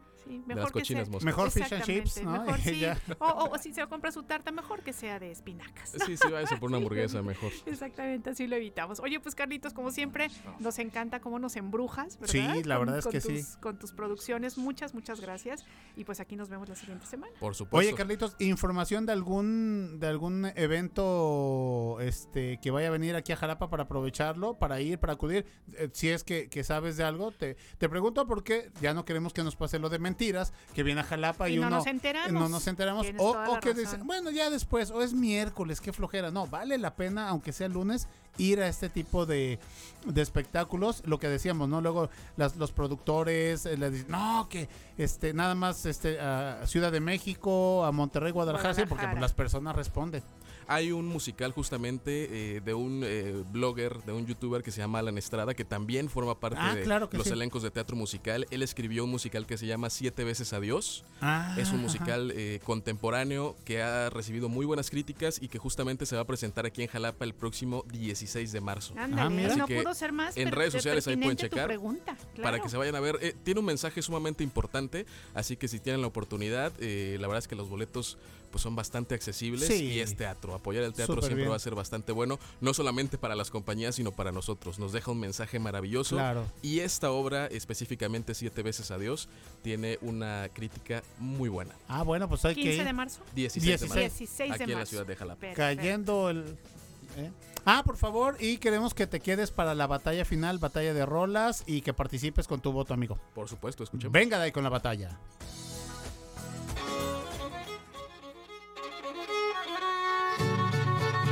mejor cochinas Mejor fish and chips, ¿no? o, si se compra su tarta, mejor que sea de espinacas. Sí, sí, váyase por una hamburguesa mejor. Exactamente, así lo evitamos. Oye, pues Carlitos, como siempre, nos encanta cómo nos embrujas, ¿verdad? Sí, la verdad es que sí. Con tus producciones, muchas, muchas gracias. Y pues aquí nos vemos la siguiente semana. Por supuesto. Oye, Carlitos, información de algún de algún evento este que vaya a venir aquí a Jalapa para aprovecharlo, para ir, para acudir. Eh, si es que, que, sabes de algo, te, te pregunto porque ya no queremos que nos pase lo de mentiras, que viene a Jalapa y, y no nos enteramos. No nos enteramos. O, que dicen, bueno, ya después, o es miércoles, qué flojera. No, vale la pena, aunque sea lunes, ir a este tipo de, de espectáculos. Lo que decíamos, ¿no? Luego las, los productores eh, le dicen, no, que este nada más este a Ciudad de México, a Monterrey, Guadalajara, Sí, porque pues, las personas responden. Hay un musical justamente eh, de un eh, blogger, de un youtuber que se llama Alan Estrada, que también forma parte ah, de los elencos de teatro musical. Él escribió un musical que se llama Siete veces Adiós. Ah, es un musical eh, contemporáneo que ha recibido muy buenas críticas y que justamente se va a presentar aquí en Jalapa el próximo 16 de marzo. Ándale, ah, no pudo ser más. En redes sociales ahí pueden checar para que se vayan a ver. tiene un mensaje sumamente importante, así que si tienen la oportunidad, la verdad es que los boletos pues son bastante accesibles y es teatro. Apoyar el teatro siempre va a ser bastante bueno, no solamente para las compañías, sino para nosotros. Nos deja un mensaje maravilloso. Y esta obra, específicamente Siete veces a Dios, tiene una crítica muy buena. Ah, bueno, pues hay 15 de marzo. 16, de marzo. aquí en la ciudad de Jalapa. Cayendo el... ¿eh? Ah, por favor, y queremos que te quedes para la batalla final, batalla de rolas, y que participes con tu voto, amigo. Por supuesto, escuchemos. Venga de ahí con la batalla.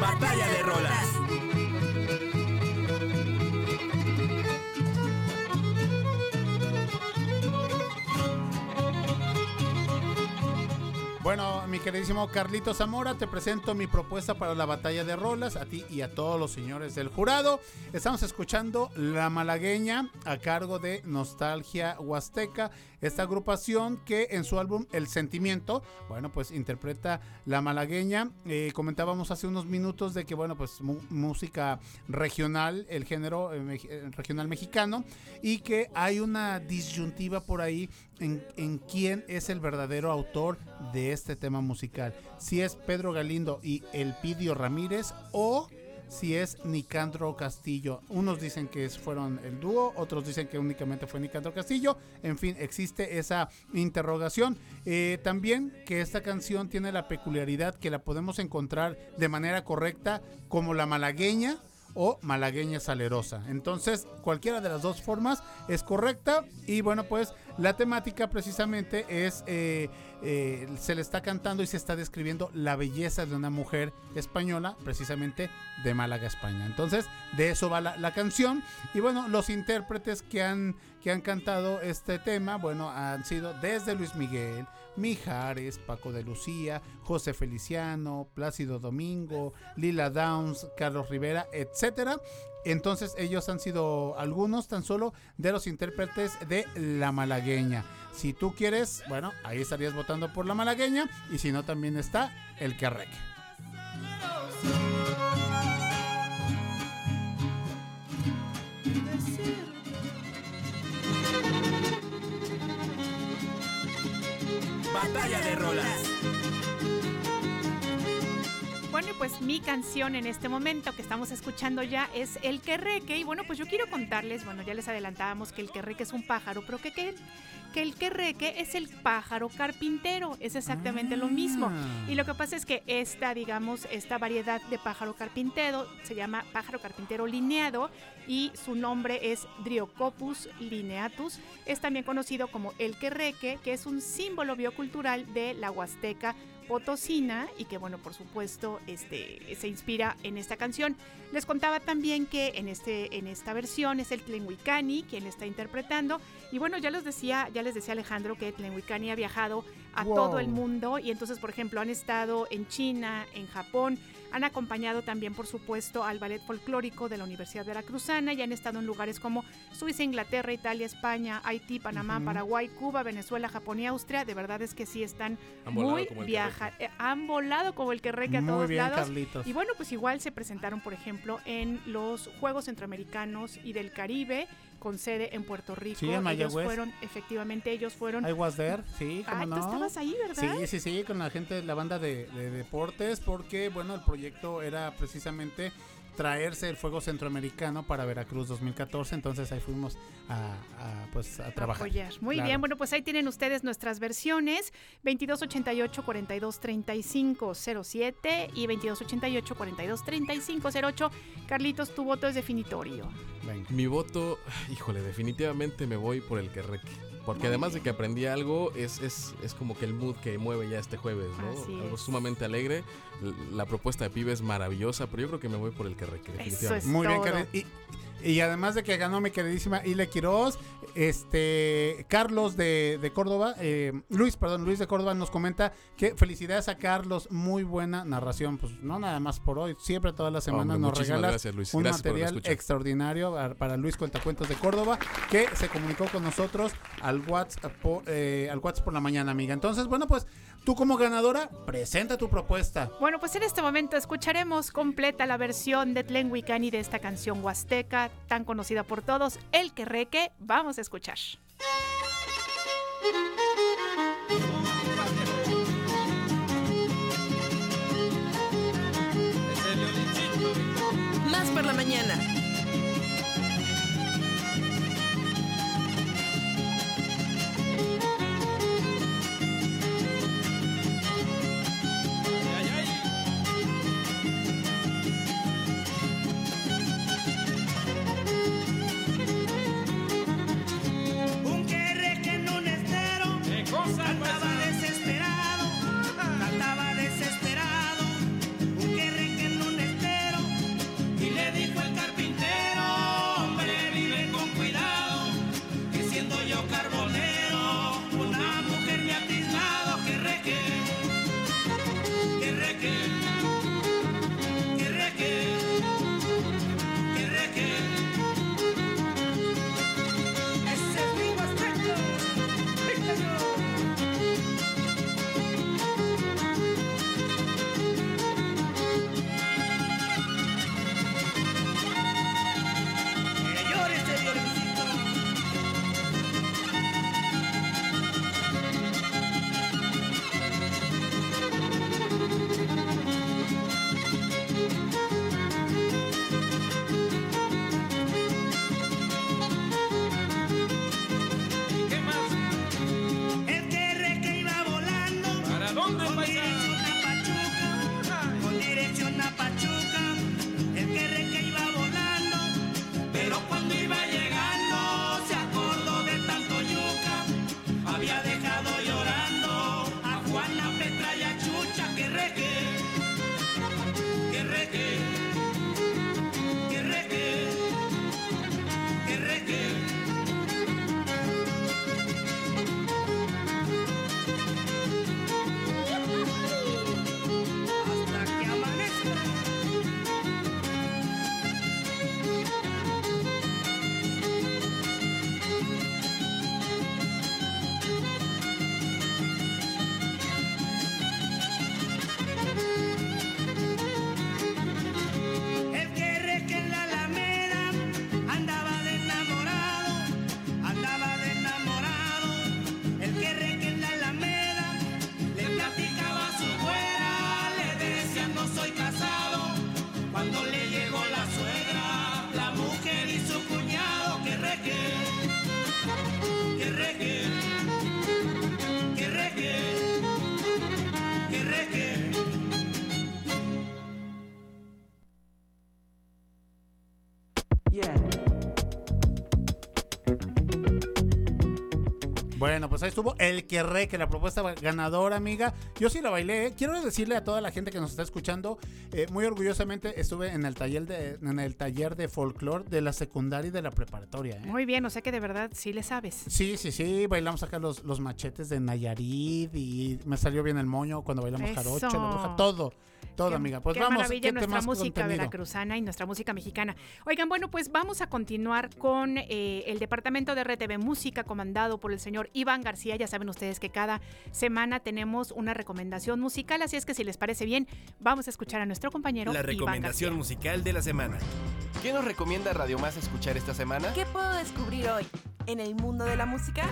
Batalla de Rolas. Bueno, mi queridísimo Carlito Zamora, te presento mi propuesta para la batalla de rolas, a ti y a todos los señores del jurado. Estamos escuchando La Malagueña a cargo de Nostalgia Huasteca, esta agrupación que en su álbum El Sentimiento, bueno, pues interpreta La Malagueña. Eh, comentábamos hace unos minutos de que, bueno, pues música regional, el género eh, eh, regional mexicano, y que hay una disyuntiva por ahí en, quién es el verdadero autor de este tema musical. Si es Pedro Galindo y Elpidio Ramírez o si es Nicandro Castillo. Unos dicen que fueron el dúo, otros dicen que únicamente fue Nicandro Castillo. En fin, existe esa interrogación. Eh, también que esta canción tiene la peculiaridad que la podemos encontrar de manera correcta como la malagueña o malagueña salerosa. Entonces, cualquiera de las dos formas es correcta. Y bueno, pues la temática precisamente es, eh, eh, se le está cantando y se está describiendo la belleza de una mujer española, precisamente de Málaga, España. Entonces, de eso va la, la canción. Y bueno, los intérpretes que han, que han cantado este tema, bueno, han sido desde Luis Miguel, Mijares, Paco de Lucía, José Feliciano, Plácido Domingo, Lila Downs, Carlos Rivera, etcétera. Entonces ellos han sido algunos tan solo de los intérpretes de La Malagueña. Si tú quieres, bueno, ahí estarías votando por La Malagueña y si no también está El Querreque. Batalla de rolas. Bueno, pues mi canción en este momento que estamos escuchando ya es El Querreque. Y bueno, pues yo quiero contarles, bueno, ya les adelantábamos que el Querreque es un pájaro, pero que, que, que el Querreque es el pájaro carpintero. Es exactamente lo mismo. Ah. Y lo que pasa es que esta, digamos, esta variedad de pájaro carpintero se llama pájaro carpintero lineado y su nombre es Dryocopus lineatus. Es también conocido como el Querreque, que es un símbolo biocultural de la Huasteca potosina y que bueno, por supuesto, este se inspira en esta canción. Les contaba también que en este en esta versión es el Tlenhuicani quien está interpretando y bueno, ya les decía, ya les decía Alejandro que Tlenhuicani ha viajado a Wow. todo el mundo y entonces, por ejemplo, han estado en China, en Japón, han acompañado también, por supuesto, al ballet folclórico de la Universidad Veracruzana y han estado en lugares como Suiza, Inglaterra, Italia, España, Haití, Panamá. Paraguay, Cuba, Venezuela, Japón y Austria. De verdad es que sí están Han muy viaja, eh, han volado como el que reque a Muy todos bien, lados. Carlitos. Y bueno, pues igual se presentaron, por ejemplo, en los Juegos Centroamericanos y del Caribe con sede en Puerto Rico. Sí, en ellos Mayagüez. fueron, efectivamente, ellos fueron. I was there, sí, cómo Ay, tú no. estabas ahí, ¿verdad? Sí, sí, sí, con la gente de la banda de, de deportes, porque, bueno, el proyecto era precisamente traerse el fuego centroamericano para Veracruz 2014, entonces ahí fuimos a, a, pues, a trabajar. apoyar. Muy Claro. bien, bueno, pues ahí tienen ustedes nuestras versiones 2288 42 35 07 y 2288 42 35 08. Carlitos, tu voto es definitorio. Venga. Mi voto, híjole, definitivamente me voy por el Querreque. Porque Muy además de que aprendí algo, es, es, es como que el mood que mueve ya este jueves, ¿no? Así algo es. sumamente alegre. La propuesta de Pibe es maravillosa, pero yo creo que me voy por el Querreque, definitivamente. Muy bien, y, y además de que ganó mi queridísima Ile Quiroz, este Carlos de, de Córdoba, eh, Luis, perdón, Luis de Córdoba nos comenta que felicidades a Carlos, muy buena narración, pues no nada más por hoy, siempre todas las semanas nos regalas gracias, Luis. un Gracias material extraordinario para, para Luis Cuentacuentos de Córdoba, que se comunicó con nosotros al WhatsApp, por, eh, al WhatsApp por la mañana, amiga. Entonces, bueno, pues tú como ganadora, presenta tu propuesta. Bueno, pues en este momento escucharemos completa la versión de Tlenhuicani de esta canción huasteca tan conocida por todos, El Querreque. Vamos a escuchar. Más por la mañana. Pues ahí estuvo el que re, que la propuesta ganadora, amiga. Yo sí la bailé. ¿eh? Quiero decirle a toda la gente que nos está escuchando, eh, muy orgullosamente estuve en el taller de, en el taller de folclore de la secundaria y de la preparatoria. ¿eh? Muy bien, o sea que de verdad sí le sabes. Sí, sí, sí. Bailamos acá los, los machetes de Nayarit y me salió bien el moño cuando bailamos jarocho, la bruja, todo. Todo, amiga. Pues vamos. Maravilla nuestra música veracruzana y nuestra música mexicana. Oigan, bueno, pues vamos a continuar con eh, el departamento de RTV Música comandado por el señor Iván García. Ya saben ustedes que cada semana tenemos una recomendación musical, así es que si les parece bien, vamos a escuchar a nuestro compañero. La recomendación musical de la semana. ¿Qué nos recomienda Radio Más escuchar esta semana? ¿Qué puedo descubrir hoy en el mundo de la música?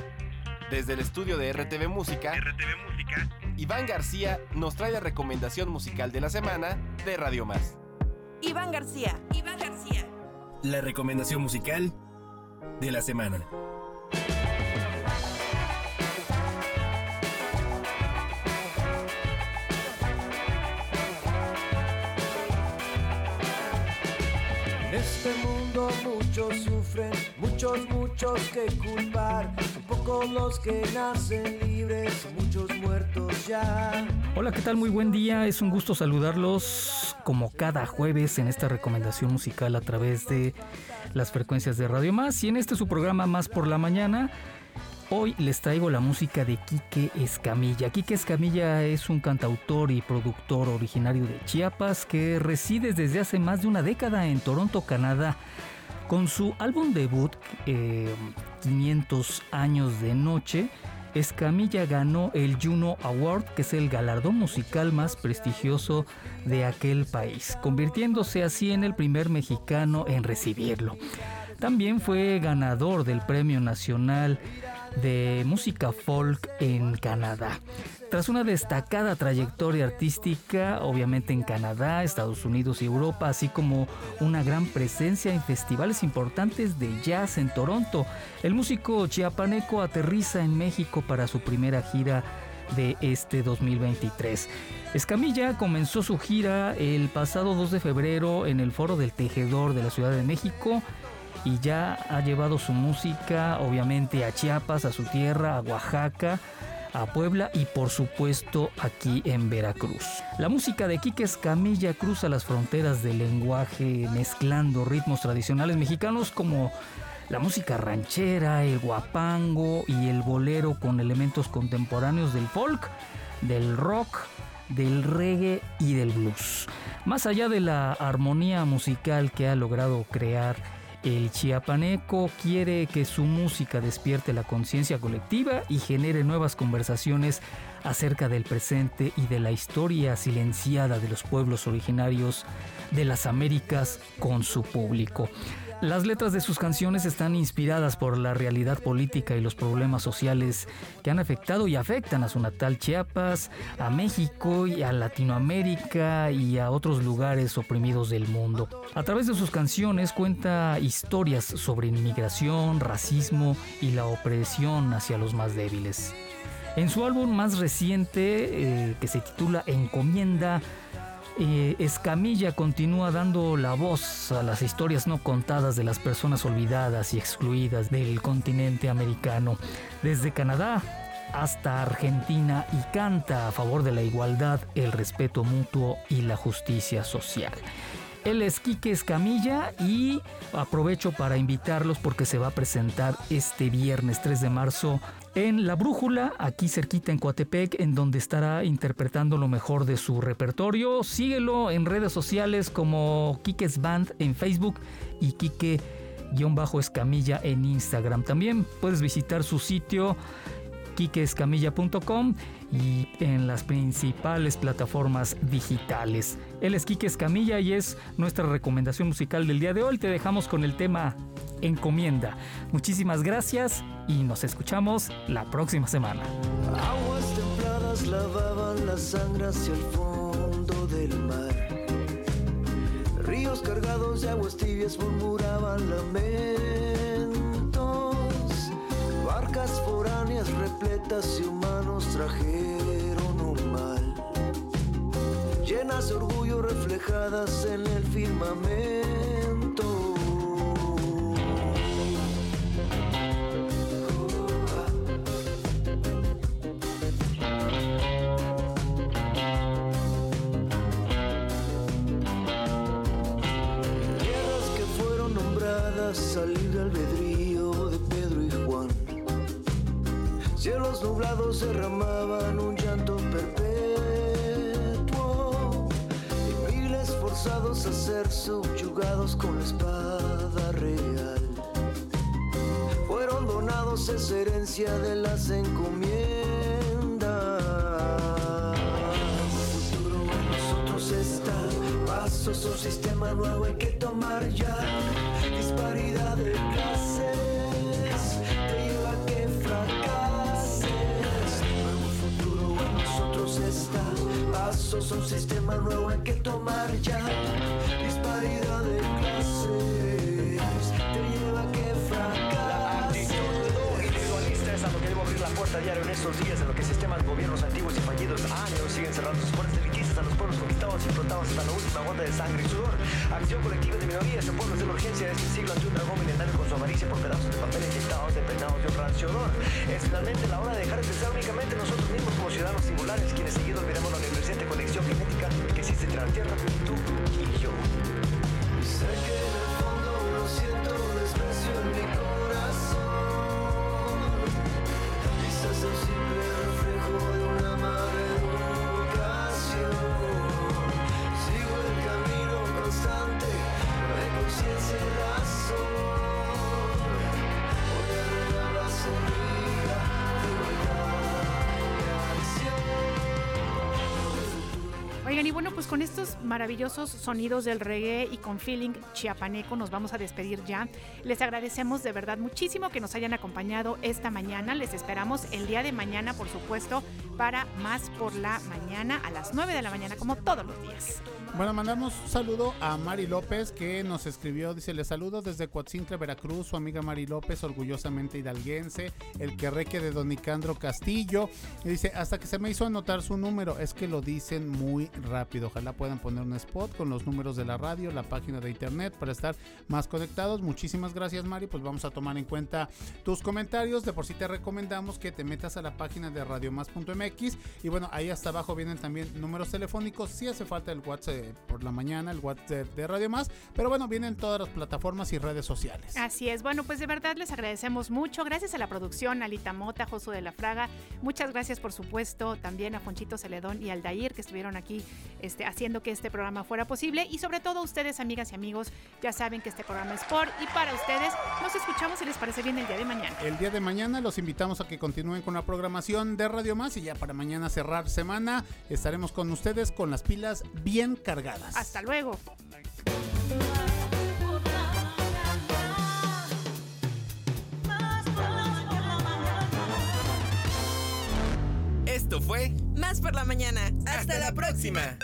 Desde el estudio de RTV Música, RTV Música, Iván García nos trae la recomendación musical de la semana de Radio Más. Iván García, Iván García. La recomendación musical de la semana. este mundo muchos muchos, muchos que culpar. Son pocos los que nacen libres, muchos muertos ya. Hola, ¿qué tal? Muy buen día. Es un gusto saludarlos como cada jueves en esta recomendación musical a través de las frecuencias de Radio Más y en este su programa Más por la Mañana. Hoy les traigo la música de Quique Escamilla. Quique Escamilla es un cantautor y productor originario de Chiapas que reside desde hace más de una década en Toronto, Canadá. Con su álbum debut, 500 eh, años de noche, Escamilla ganó el Juno Award, que es el galardón musical más prestigioso de aquel país, convirtiéndose así en el primer mexicano en recibirlo. También fue ganador del Premio Nacional de música folk en Canadá. Tras una destacada trayectoria artística, obviamente en Canadá, Estados Unidos y Europa, así como una gran presencia en festivales importantes de jazz en Toronto, el músico chiapaneco aterriza en México para su primera gira de este 2023. Escamilla comenzó su gira el pasado 2 de febrero en el Foro del Tejedor de la Ciudad de México y ya ha llevado su música obviamente a Chiapas, a su tierra, a Oaxaca, a Puebla y por supuesto aquí en Veracruz. La música de Quique Escamilla cruza las fronteras del lenguaje mezclando ritmos tradicionales mexicanos como la música ranchera, el guapango y el bolero con elementos contemporáneos del folk, del rock, del reggae y del blues. Más allá de la armonía musical que ha logrado crear el chiapaneco quiere que su música despierte la conciencia colectiva y genere nuevas conversaciones acerca del presente y de la historia silenciada de los pueblos originarios de las Américas con su público. Las letras de sus canciones están inspiradas por la realidad política y los problemas sociales que han afectado y afectan a su natal Chiapas, a México y a Latinoamérica y a otros lugares oprimidos del mundo. A través de sus canciones cuenta historias sobre inmigración, racismo y la opresión hacia los más débiles. En su álbum más reciente, eh, que se titula Encomienda, Escamilla continúa dando la voz a las historias no contadas de las personas olvidadas y excluidas del continente americano, desde Canadá hasta Argentina y canta a favor de la igualdad, el respeto mutuo y la justicia social. Él es Quique Escamilla y aprovecho para invitarlos porque se va a presentar este viernes 3 de marzo en La Brújula, aquí cerquita en Coatepec, en donde estará interpretando lo mejor de su repertorio. Síguelo en redes sociales como Kike's Band en Facebook y Kike-Escamilla en Instagram. También puedes visitar su sitio kikeescamilla.com y en las principales plataformas digitales. Él es Quique Escamilla y es nuestra recomendación musical del día de hoy. Te dejamos con el tema Encomienda. Muchísimas gracias y nos escuchamos la próxima semana. Aguas templadas lavaban la sangre hacia el fondo del mar. Ríos cargados de aguas tibias murmuraban lamentos. Barcas foráneas repletas y humanos trajeron un mal. Llenas de orgullo reflejadas en el firmamento. salir al albedrío. Cielos nublados derramaban un llanto perpetuo y miles forzados a ser subyugados con la espada real. Fueron donados esa herencia de las encomiendas. El futuro en nosotros está. Pasos un sistema nuevo hay que tomar ya. Disparidad de Pasos un sistema nuevo hay que tomar ya. En estos días en lo que sistemas, gobiernos antiguos y fallidos años siguen cerrando sus puertas elitistas a los pueblos conquistados y explotados hasta la última gota de sangre y sudor. Acción colectiva de minorías en pueblos de la urgencia de este siglo ante un dragón milenario con su avaricia por pedazos de papel inyectados, impregnados de un rancio olor. Es finalmente la hora de dejar de pensar únicamente nosotros mismos como ciudadanos singulares, quienes seguidos veremos la omnipresente conexión genética que existe entre la Tierra, tú y yo. Sé que en el fondo lo siento en mi con estos maravillosos sonidos del reggae y con feeling chiapaneco nos vamos a despedir ya. Les agradecemos de verdad muchísimo que nos hayan acompañado esta mañana. Les esperamos el día de mañana, por supuesto, para más por la mañana a las 9 de la mañana, como todos los días. Bueno, mandamos un saludo a Mari López que nos escribió, dice, le saludo desde Coatzintle, Veracruz, su amiga Mari López, orgullosamente hidalguense, el querreque de Don Nicandro Castillo. Y dice, hasta que se me hizo anotar su número, es que lo dicen muy rápido. Ojalá puedan poner un spot con los números de la radio, la página de internet para estar más conectados. Muchísimas gracias, Mari. Pues vamos a tomar en cuenta tus comentarios. De por sí te recomendamos que te metas a la página de radiomás.mx y bueno, ahí hasta abajo vienen también números telefónicos. Si hace falta el WhatsApp por la mañana, el WhatsApp de Radio Más, pero bueno, vienen todas las plataformas y redes sociales. Así es, bueno, pues de verdad les agradecemos mucho. Gracias a la producción, a Alita Mota, Josu de la Fraga. Muchas gracias, por supuesto, también a Fonchito Celedón y al Dair que estuvieron aquí este, haciendo que este programa fuera posible. Y sobre todo ustedes, amigas y amigos, ya saben que este programa es por y para ustedes. Nos escuchamos si les parece bien el día de mañana. El día de mañana los invitamos a que continúen con la programación de Radio Más y ya para mañana cerrar semana estaremos con ustedes con las pilas bien cargadas. Hasta luego. Esto fue Más por la mañana. Hasta, la próxima.